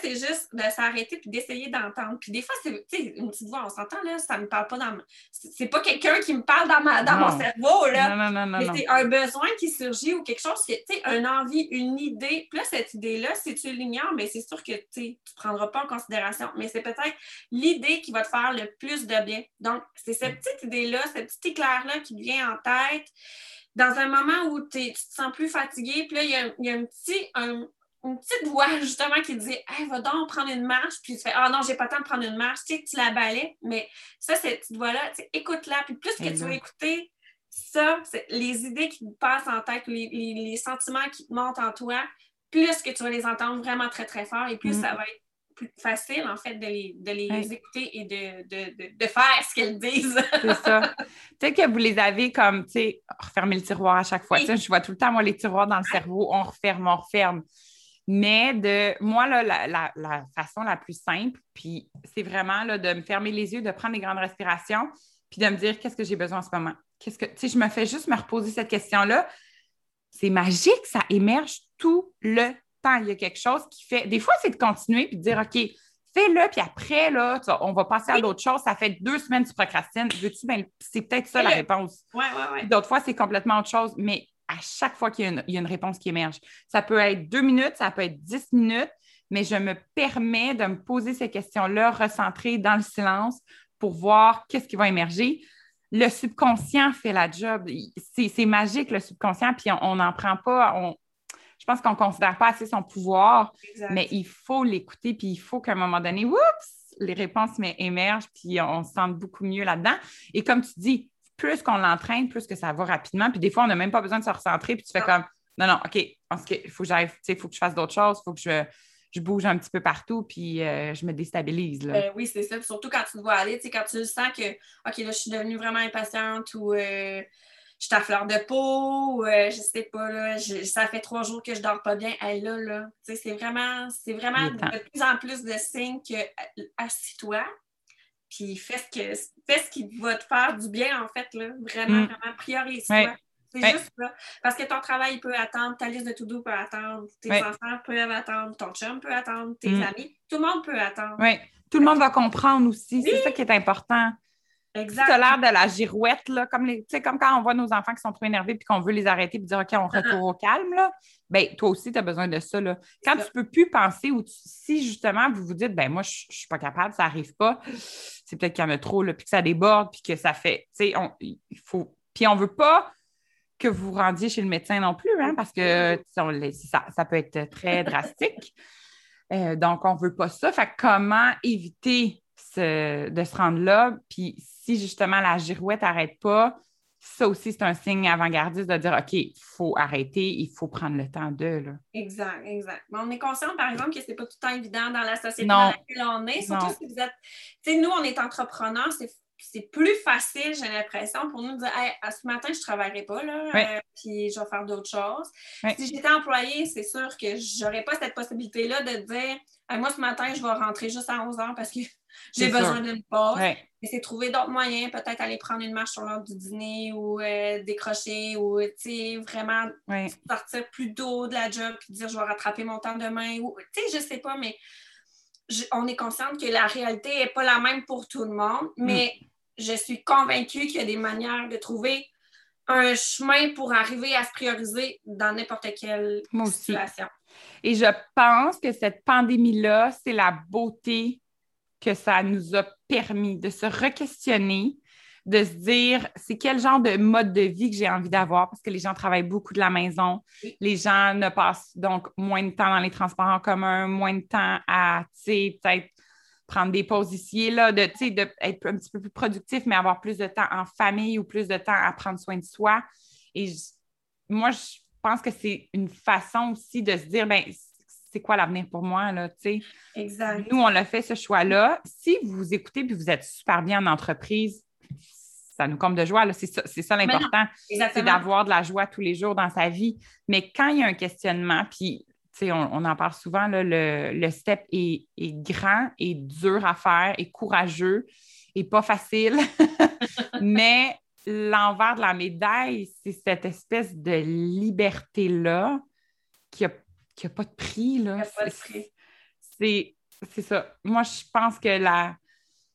c'est juste de s'arrêter et d'essayer d'entendre. Puis des fois, c'est une petite voix, on s'entend, là, ça ne me parle pas dans. C'est pas quelqu'un qui me parle dans, ma, dans mon cerveau, là. Non, non, non, mais c'est un besoin qui surgit ou quelque chose, tu sais, une envie, une idée. Puis là, cette idée-là, si tu l'ignores, mais c'est sûr que tu ne prendras pas en considération. Mais c'est peut-être l'idée qui va te faire le plus de bien. Donc, c'est cette petite idée-là, cette petite éclair-là qui vient en tête dans un moment où tu te sens plus fatigué, puis là, il y a, un petit, une petite voix <laughs> justement qui dit Hey, va donc prendre une marche, puis tu fais Ah non, j'ai pas le temps de prendre une marche, tu sais, tu la balais, mais ça, cette petite voix-là, écoute-la, puis plus que tu vas écouter ça, les idées qui te passent en tête, les, sentiments qui te montent en toi, plus que tu vas les entendre vraiment très, très fort, et plus mm. ça va être plus facile, en fait, de les, écouter et de, faire ce qu'elles disent. <laughs> c'est ça. Peut-être que vous les avez comme, tu sais, refermer le tiroir à chaque fois. Je vois tout le temps, moi, les tiroirs dans le cerveau, on referme, on referme. Mais de moi, là, la, façon la plus simple, puis c'est vraiment là, de me fermer les yeux, de prendre des grandes respirations, puis de me dire qu'est-ce que j'ai besoin en ce moment? Qu'est-ce que, tu sais, je me fais juste me reposer cette question-là. C'est magique, ça émerge tout le il y a quelque chose qui fait. Des fois, c'est de continuer puis de dire OK, fais-le, puis après, là, on va passer à d'autres choses. Ça fait deux semaines que tu procrastines. Veux-tu? Ben, c'est peut-être ça la réponse. Ouais, ouais, ouais. D'autres fois, c'est complètement autre chose. Mais à chaque fois qu'il y, a une réponse qui émerge, ça peut être deux minutes, ça peut être dix minutes, mais je me permets de me poser ces questions-là, recentrer dans le silence pour voir qu'est-ce qui va émerger. Le subconscient fait la job. C'est magique, le subconscient, puis on n'en prend pas, on, je pense qu'on ne considère pas assez son pouvoir, mais il faut l'écouter, puis il faut qu'à un moment donné, oups, les réponses mais, émergent, puis on se sent beaucoup mieux là-dedans. Et comme tu dis, plus qu'on l'entraîne, plus que ça va rapidement. Puis des fois, on n'a même pas besoin de se recentrer, puis tu fais comme non, non, OK, il faut que il faut que je fasse d'autres choses, il faut que je, je, bouge un petit peu partout, puis euh, je me déstabilise. Là. Ben oui, c'est ça. surtout quand tu te vois aller, quand tu sens que, OK, là, je suis devenue vraiment impatiente ou euh, je suis à fleur de peau, euh, je sais pas, là, ça fait trois jours que je dors pas bien. Hey, là, là, c'est vraiment, c'est vraiment de plus en plus de signes que assis-toi, puis fais ce, que, fais ce qui va te faire du bien, en fait, là. Vraiment, mm. vraiment, priorise-toi. C'est juste ça. Parce que ton travail peut attendre, ta liste de to-do peut attendre, tes enfants peuvent attendre, ton chum peut attendre, tes mm. amis, tout le monde peut attendre. Oui, tout le monde va comprendre aussi. C'est ça qui est important. Exact. Tu as l'air de la girouette, là, comme, les, comme quand on voit nos enfants qui sont trop énervés puis qu'on veut les arrêter et dire OK, on retourne au calme. Là. Ben, toi aussi, tu as besoin de ça. Là. Quand tu ne peux plus penser ou si justement vous vous dites ben moi, je ne suis pas capable, ça n'arrive pas, c'est peut-être qu'il y en a trop, puis que ça déborde, puis que ça fait. On, il faut. Puis on ne veut pas que vous rendiez chez le médecin non plus, hein, parce que ça, ça, peut être très drastique. Euh, donc, on ne veut pas ça. Fait comment éviter de se rendre là? Puis si justement la girouette n'arrête pas, ça aussi, c'est un signe avant-gardiste de dire OK, il faut arrêter, il faut prendre le temps de. Là. Exact, exact. Mais on est conscient, par exemple, que ce n'est pas tout le temps évident dans la société dans laquelle on est. Surtout si vous êtes. Tu sais, nous, on est entrepreneurs, c'est c'est plus facile, j'ai l'impression, pour nous de dire à ce matin, je ne travaillerai pas, là, euh, puis je vais faire d'autres choses. Si j'étais employée, c'est sûr que je n'aurais pas cette possibilité-là de dire moi, ce matin, je vais rentrer juste à 11 h parce que <laughs> j'ai besoin d'une pause. Mais c'est trouver d'autres moyens, peut-être aller prendre une marche sur l'heure du dîner ou euh, décrocher ou vraiment sortir plus tôt de la job puis dire je vais rattraper mon temps demain. Ou, je ne sais pas, mais on est consciente que la réalité n'est pas la même pour tout le monde, mm. Je suis convaincue qu'il y a des manières de trouver un chemin pour arriver à se prioriser dans n'importe quelle situation. Et je pense que cette pandémie-là, c'est la beauté que ça nous a permis de se re-questionner, de se dire c'est quel genre de mode de vie que j'ai envie d'avoir parce que les gens travaillent beaucoup de la maison. Les gens ne passent donc moins de temps dans les transports en commun, moins de temps à, tu sais, peut-être prendre des pauses ici et là, de, de être un petit peu plus productif, mais avoir plus de temps en famille ou plus de temps à prendre soin de soi. Et moi, je pense que c'est une façon aussi de se dire, ben c'est quoi l'avenir pour moi, là, tu sais? Exact. Nous, on a fait ce choix-là. Si vous écoutez et vous êtes super bien en entreprise, ça nous comble de joie. C'est ça, ça l'important. C'est d'avoir de la joie tous les jours dans sa vie. Mais quand il y a un questionnement, puis on, on, en parle souvent, là, le, step est, grand et dur à faire et courageux et pas facile. <laughs> Mais l'envers de la médaille, c'est cette espèce de liberté-là qui n'a qui a pas de prix. Là. C'est, c'est ça. Moi, je pense que la,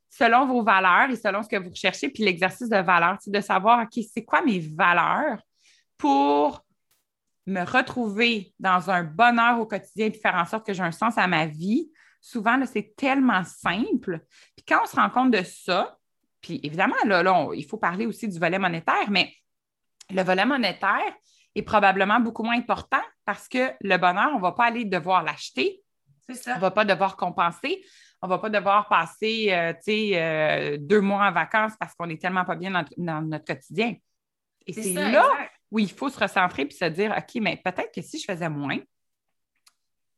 selon vos valeurs et selon ce que vous recherchez, puis l'exercice de valeur, c'est de savoir, OK, c'est quoi mes valeurs pour me retrouver dans un bonheur au quotidien et faire en sorte que j'ai un sens à ma vie. Souvent, c'est tellement simple. Puis quand on se rend compte de ça, puis évidemment, là, là il faut parler aussi du volet monétaire, mais le volet monétaire, est probablement beaucoup moins important parce que le bonheur, on ne va pas aller devoir l'acheter. On ne va pas devoir compenser. On ne va pas devoir passer euh, euh, deux mois en vacances parce qu'on n'est tellement pas bien dans, notre quotidien. Et c'est là où il faut se recentrer et se dire OK, mais peut-être que si je faisais moins,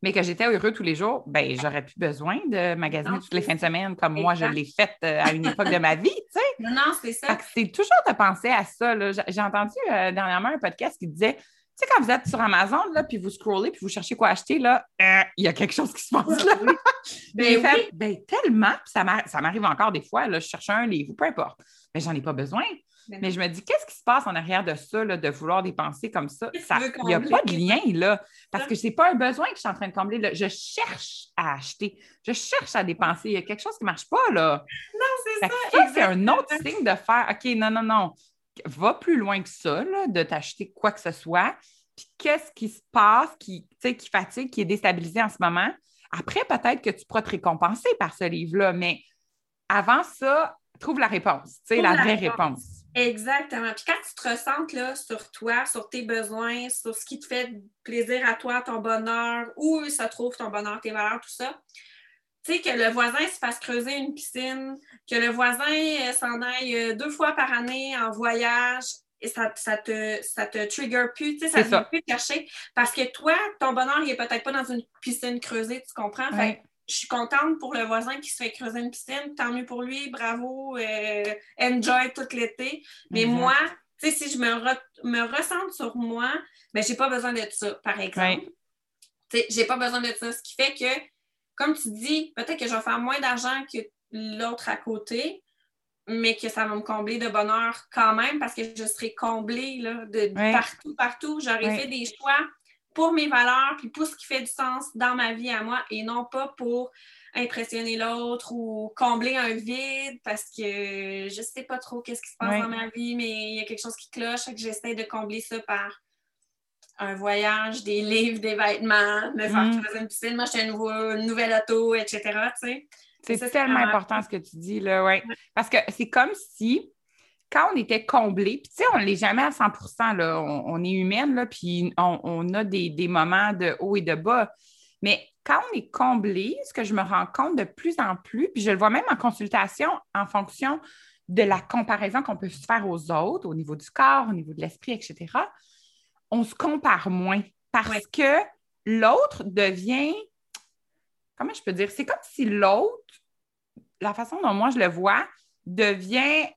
mais que j'étais heureux tous les jours, ben j'aurais plus besoin de magasiner toutes les fins de semaine comme moi je l'ai fait euh, à une époque de ma vie, tu sais. Non, non, c'est ça. C'est toujours de penser à ça. J'ai entendu euh, dernièrement un podcast qui disait, tu sais, quand vous êtes sur Amazon, là, puis vous scrollez, puis vous cherchez quoi acheter, là, euh, il y a quelque chose qui se passe là. <laughs> ben, oui. ben, tellement, ça m'arrive encore des fois, là, je cherche un livre, peu importe. Mais j'en ai pas besoin. Mais je me dis, qu'est-ce qui se passe en arrière de ça, de vouloir dépenser comme ça? Il n'y a pas de lien, là. Parce que ce n'est pas un besoin que je suis en train de combler. Je cherche à acheter. Je cherche à dépenser. Il y a quelque chose qui ne marche pas, là. Non, c'est ça. c'est un autre signe de faire, OK, non, non, non. Va plus loin que ça, là, de t'acheter quoi que ce soit. Puis qu'est-ce qui se passe, qui, qui fatigue, qui est déstabilisé en ce moment? Après, peut-être que tu pourras te récompenser par ce livre-là, mais avant ça, trouve la réponse, tu sais, la, vraie réponse. Exactement. Puis quand tu te ressentes là, sur toi, sur tes besoins, sur ce qui te fait plaisir à toi, ton bonheur, où ça trouve ton bonheur, tes valeurs, tout ça, tu sais, que le voisin se fasse creuser une piscine, que le voisin euh, s'en aille euh, deux fois par année en voyage, et ça, ça, te, ça te trigger plus, tu sais, ça te fait plus chercher. Parce que toi, ton bonheur, il est peut-être pas dans une piscine creusée, tu comprends? Fait je suis contente pour le voisin qui se fait creuser une piscine, tant mieux pour lui, bravo, euh, enjoy tout l'été. Mais moi, tu sais, si je me, me ressente sur moi, ben, j'ai pas besoin de ça, par exemple. Tu sais, j'ai pas besoin de ça. Ce qui fait que, comme tu dis, peut-être que je vais faire moins d'argent que l'autre à côté, mais que ça va me combler de bonheur quand même parce que je serai comblée là, de, partout, partout. J'aurais fait des choix pour mes valeurs puis pour ce qui fait du sens dans ma vie à moi et non pas pour impressionner l'autre ou combler un vide parce que je sais pas trop qu'est-ce qui se passe dans ma vie, mais il y a quelque chose qui cloche et que j'essaie de combler ça par un voyage, des livres, des vêtements, me faire mm. une piscine, m'acheter un nouveau, une nouvelle auto, etc. Tu sais. C'est tellement important ce que tu dis, là, ouais. Parce que c'est comme si, quand on était comblé, puis tu sais, on ne l'est jamais à 100 là, on, est humaine, là, puis on, a des, moments de haut et de bas. Mais quand on est comblé, ce que je me rends compte de plus en plus, puis je le vois même en consultation en fonction de la comparaison qu'on peut se faire aux autres, au niveau du corps, au niveau de l'esprit, etc., on se compare moins parce que l'autre devient comment je peux dire, c'est comme si l'autre, la façon dont moi je le vois, devient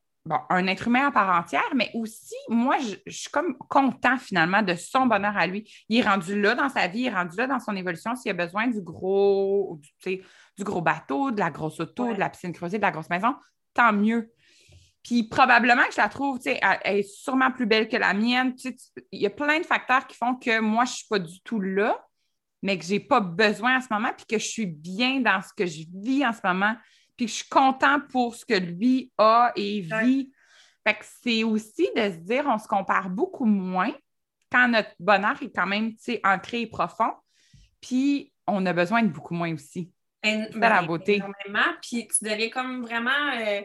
un être humain à part entière, mais aussi, moi, je, suis comme content finalement de son bonheur à lui. Il est rendu là dans sa vie, il est rendu là dans son évolution. S'il a besoin du gros, du, du gros bateau, de la grosse auto, de la piscine creusée, de la grosse maison, tant mieux. Puis probablement que je la trouve, tu sais, elle, est sûrement plus belle que la mienne. il y a plein de facteurs qui font que moi, je ne suis pas du tout là mais que je n'ai pas besoin en ce moment, puis que je suis bien dans ce que je vis en ce moment, puis je suis content pour ce que lui a et vit. Fait que c'est aussi de se dire, on se compare beaucoup moins quand notre bonheur est quand même ancré et profond, puis on a besoin de beaucoup moins aussi. C'est la beauté. Énormément, puis tu deviens comme vraiment... Euh,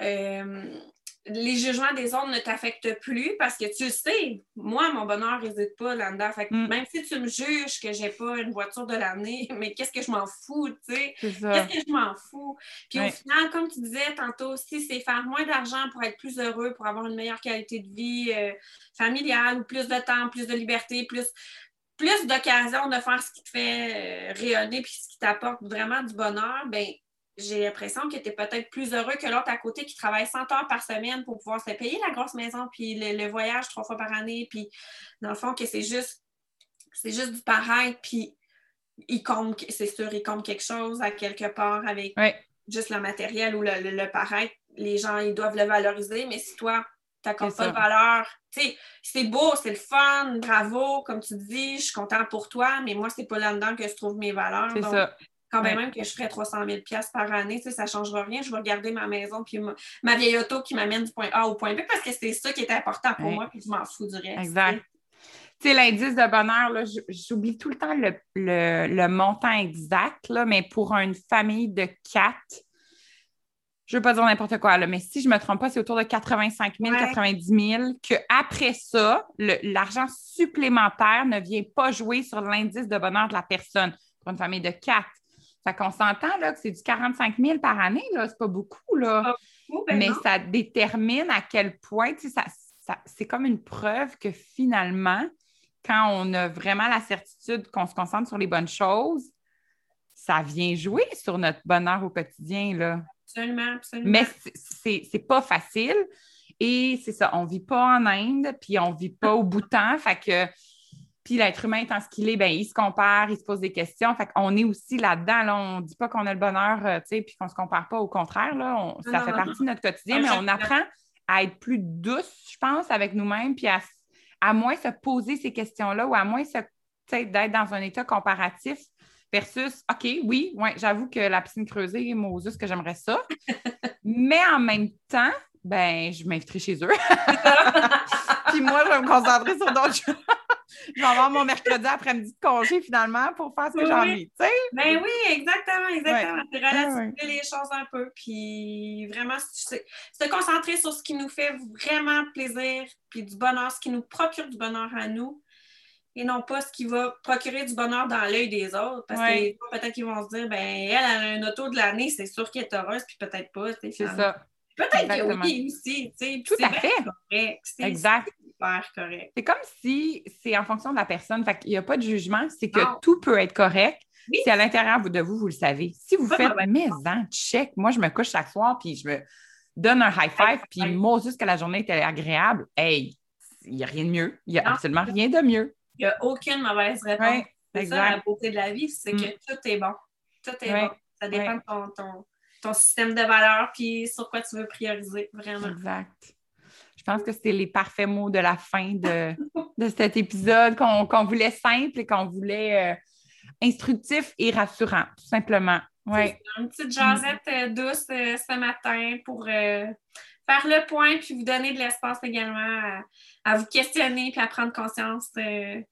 euh, les jugements des autres ne t'affectent plus parce que tu sais, moi, mon bonheur réside pas là-dedans. Mm. Même si tu me juges que j'ai pas une voiture de l'année, <laughs> mais qu'est-ce que je m'en fous, tu sais? Qu'est-ce que je m'en fous? Puis au final, comme tu disais tantôt aussi, c'est faire moins d'argent pour être plus heureux, pour avoir une meilleure qualité de vie euh, familiale, ou plus de temps, plus de liberté, plus plus d'occasions de faire ce qui te fait euh, rayonner puis ce qui t'apporte vraiment du bonheur, ben j'ai l'impression que tu es peut-être plus heureux que l'autre à côté qui travaille 100 heures par semaine pour pouvoir se payer la grosse maison, puis le, voyage trois fois par année, puis dans le fond, que c'est juste, c'est juste du pareil, puis il compte, c'est sûr, il compte quelque chose à quelque part avec juste le matériel ou le, le, pareil. Les gens, ils doivent le valoriser, mais si toi, tu n'accordes pas de valeur, tu sais, c'est beau, c'est le fun, bravo, comme tu dis, je suis contente pour toi, mais moi, c'est pas là-dedans que je trouve mes valeurs. C'est ça quand même que je ferais 300 000 par année, ça ne changera rien. Je vais garder ma maison puis ma, vieille auto qui m'amène du point A au point B parce que c'est ça qui est important pour moi puis je m'en fous du reste. Exact. Tu sais, l'indice de bonheur, j'oublie tout le temps le, montant exact, là, mais pour une famille de quatre, je ne veux pas dire n'importe quoi, là, mais si je ne me trompe pas, c'est autour de 85 000, 90 000, qu'après ça, l'argent supplémentaire ne vient pas jouer sur l'indice de bonheur de la personne. Pour une famille de quatre, fait qu'on s'entend là, que c'est du 45 000 par année, là, c'est pas beaucoup, là. Ben mais ça détermine à quel point, ça, ça, c'est comme une preuve que finalement, quand on a vraiment la certitude qu'on se concentre sur les bonnes choses, ça vient jouer sur notre bonheur au quotidien, là. Absolument, absolument. Mais c'est, c'est pas facile. Et c'est ça, on vit pas en Inde, puis on vit pas au Bhoutan. Fait que puis l'être humain étant ce qu'il est, ben, il se compare, il se pose des questions. Fait qu'on est aussi là-dedans. Là. On ne dit pas qu'on a le bonheur, euh, tu sais, puis qu'on ne se compare pas. Au contraire, là, ça fait partie de notre quotidien, mais on apprend à être plus douce, je pense, avec nous-mêmes, puis à, moins se poser ces questions-là ou à moins d'être dans un état comparatif versus OK, oui, ouais, j'avoue que la piscine creusée, Moses, que j'aimerais ça. <laughs> mais en même temps, ben, je m'inviterai chez eux. <laughs> puis moi, je vais me concentrer sur d'autres choses je vais avoir mon mercredi après-midi de congé finalement pour faire ce que j'ai envie. sais? Ben oui, exactement, exactement. C'est relativiser les choses un peu. Puis vraiment, se concentrer sur ce qui nous fait vraiment plaisir, puis du bonheur, ce qui nous procure du bonheur à nous. et non pas ce qui va procurer du bonheur dans l'œil des autres. Parce que peut-être qu'ils vont se dire, ben elle, elle a un auto de l'année, c'est sûr qu'elle est heureuse, puis peut-être pas. C'est ça. Peut-être que oui aussi. Tout à fait. Correct. Exact. Super correct. C'est comme si c'est en fonction de la personne. Fait Il n'y a pas de jugement, c'est que tout peut être correct. C'est à l'intérieur de vous, vous le savez. Si vous faites mes ans, check. Moi, je me couche chaque soir, puis je me donne un high five, puis moi, juste que la journée était agréable. Hey, il n'y a rien de mieux. Il n'y a absolument rien de mieux. Il n'y a aucune mauvaise réponse. c'est ça la beauté de la vie, c'est que mm. tout est bon. Tout est bon. Ça dépend de ton, ton, système de valeurs puis sur quoi tu veux prioriser, vraiment. Exact. Je pense que c'était les parfaits mots de la fin de, de cet épisode qu'on voulait simple et qu'on voulait euh, instructif et rassurant, tout simplement. Ouais. Une petite jasette euh, douce euh, ce matin pour faire le point puis vous donner de l'espace également à, vous questionner puis à prendre conscience de,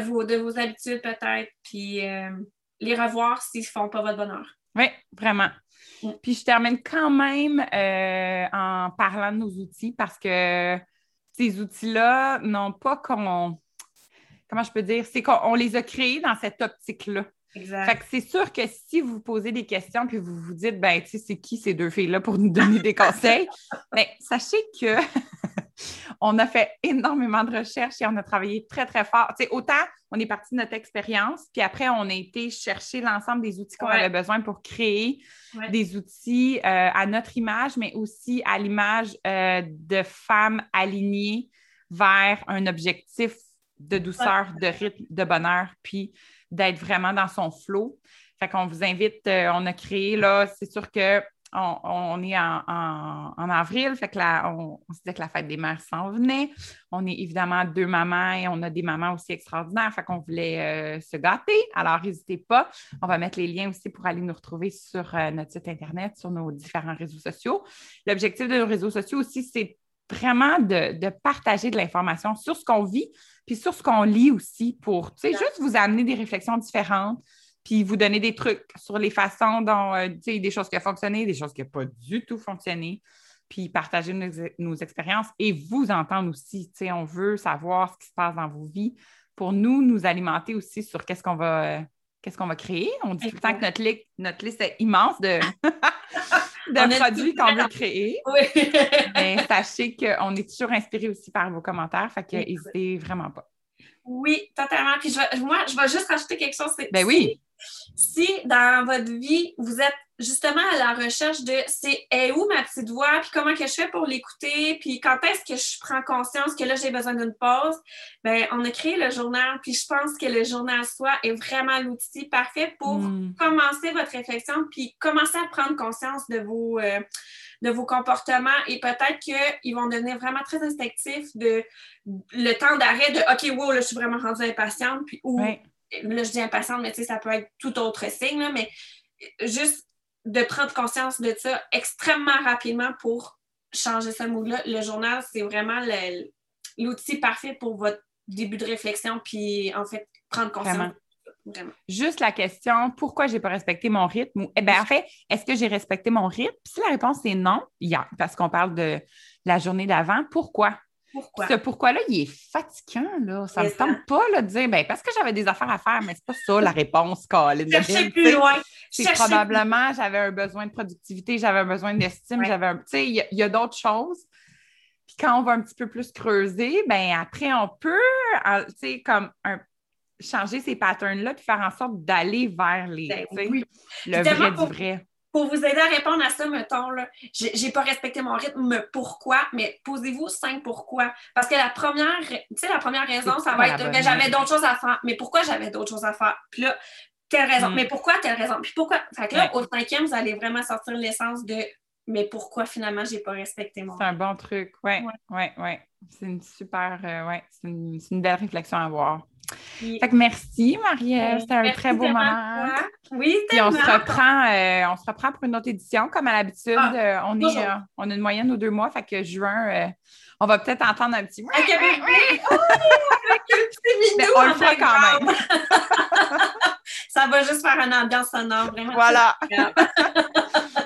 vos, de vos habitudes peut-être puis les revoir s'ils ne font pas votre bonheur. Oui, vraiment. Mm. Puis je termine quand même en parlant de nos outils parce que ces outils-là n'ont pas qu'on. Comment je peux dire? C'est qu'on les a créés dans cette optique-là. Fait que c'est sûr que si vous posez des questions puis vous vous dites, ben, tu sais, c'est qui ces deux filles-là pour nous donner des <laughs> conseils? ben, sachez que <laughs> on a fait énormément de recherches et on a travaillé très, très fort. Tu sais, autant on est parti de notre expérience, puis après, on a été chercher l'ensemble des outils qu'on avait besoin pour créer des outils euh, à notre image, mais aussi à l'image euh, de femmes alignées vers un objectif de douceur, de rythme, de bonheur, puis d'être vraiment dans son flot. Fait qu'on vous invite, euh, on a créé là, c'est sûr que on, est en, avril, fait que on, se disait que la fête des mères s'en venait. On est évidemment deux mamans et on a des mamans aussi extraordinaires, fait qu'on voulait euh, se gâter. Alors, n'hésitez pas. On va mettre les liens aussi pour aller nous retrouver sur euh, notre site Internet, sur nos différents réseaux sociaux. L'objectif de nos réseaux sociaux aussi, c'est vraiment de, partager de l'information sur ce qu'on vit, puis sur ce qu'on lit aussi pour, tu sais, juste vous amener des réflexions différentes, puis vous donner des trucs sur les façons dont, euh, tu sais, des choses qui ont fonctionné, des choses qui n'ont pas du tout fonctionné, puis partager nos, expériences et vous entendre aussi, tu sais, on veut savoir ce qui se passe dans vos vies pour nous, nous alimenter aussi sur qu'est-ce qu'on va... qu'est-ce qu'on va créer? On dit tout le temps que notre, notre liste est immense de, <laughs> de produits qu'on veut créer. Oui. <laughs> Mais sachez qu'on est toujours inspiré aussi par vos commentaires, fait que n'hésitez vraiment pas. Oui, totalement. Puis moi, je vais juste rajouter quelque chose. Ben oui. Si dans votre vie, vous êtes justement à la recherche de c'est où ma petite voix, puis comment que je fais pour l'écouter, puis quand est-ce que je prends conscience que là j'ai besoin d'une pause, ben on a créé le journal, puis je pense que le journal soi est vraiment l'outil parfait pour hmm. commencer votre réflexion, puis commencer à prendre conscience de vos euh, de vos comportements et peut-être qu'ils vont devenir vraiment très instinctifs de le temps d'arrêt de OK, wow, là, je suis vraiment rendue impatiente, puis ou là, je dis impatiente, mais tu sais, ça peut être tout autre signe, là, mais juste de prendre conscience de ça extrêmement rapidement pour changer ce mood-là. Le journal, c'est vraiment l'outil parfait pour votre début de réflexion, puis en fait, prendre conscience. Vraiment. Juste la question, pourquoi j'ai pas respecté mon rythme? eh bien, en fait, est-ce que j'ai respecté mon rythme? si la réponse est non, hier, parce qu'on parle de la journée d'avant, pourquoi? Pourquoi? Ce pourquoi-là, il est fatigant, là. Ça ne me tente pas là, de dire, ben, parce que j'avais des affaires à faire, mais c'est pas ça la réponse, <laughs> Colin. Cherchez plus loin. C'est probablement, j'avais un besoin de productivité, j'avais un besoin d'estime, j'avais un. Tu sais, il y a, d'autres choses. Puis quand on va un petit peu plus creuser, ben après, on peut, tu sais, comme changer ces patterns-là, puis faire en sorte d'aller vers les, ben le vrai du vrai pour vous aider à répondre à ça, mettons, là, j'ai pas respecté mon rythme, pourquoi? Mais posez-vous cinq pourquoi. Parce que la première, tu sais, la première raison, ça va être, mais j'avais d'autres choses à faire. Mais pourquoi j'avais d'autres choses à faire? Puis là, telle raison. Mm. Mais pourquoi telle raison? Puis pourquoi? Fait que là, au cinquième, vous allez vraiment sortir l'essence de mais pourquoi finalement j'ai pas respecté mon. C'est un bon truc, oui, oui, oui. C'est une super, euh, ouais, c'est une, une, belle réflexion à avoir. Fait que merci, Marie-Ève. C'était un très beau moment. Oui, Puis on se reprend, euh, on se reprend pour une autre édition. Comme à l'habitude, ah, euh, on, est, on a une moyenne aux deux mois. Fait que juin, on va peut-être entendre un petit. Avec oh, Mais on le fera quand même. <laughs> Ça va juste faire une ambiance sonore, vraiment. Voilà. <laughs>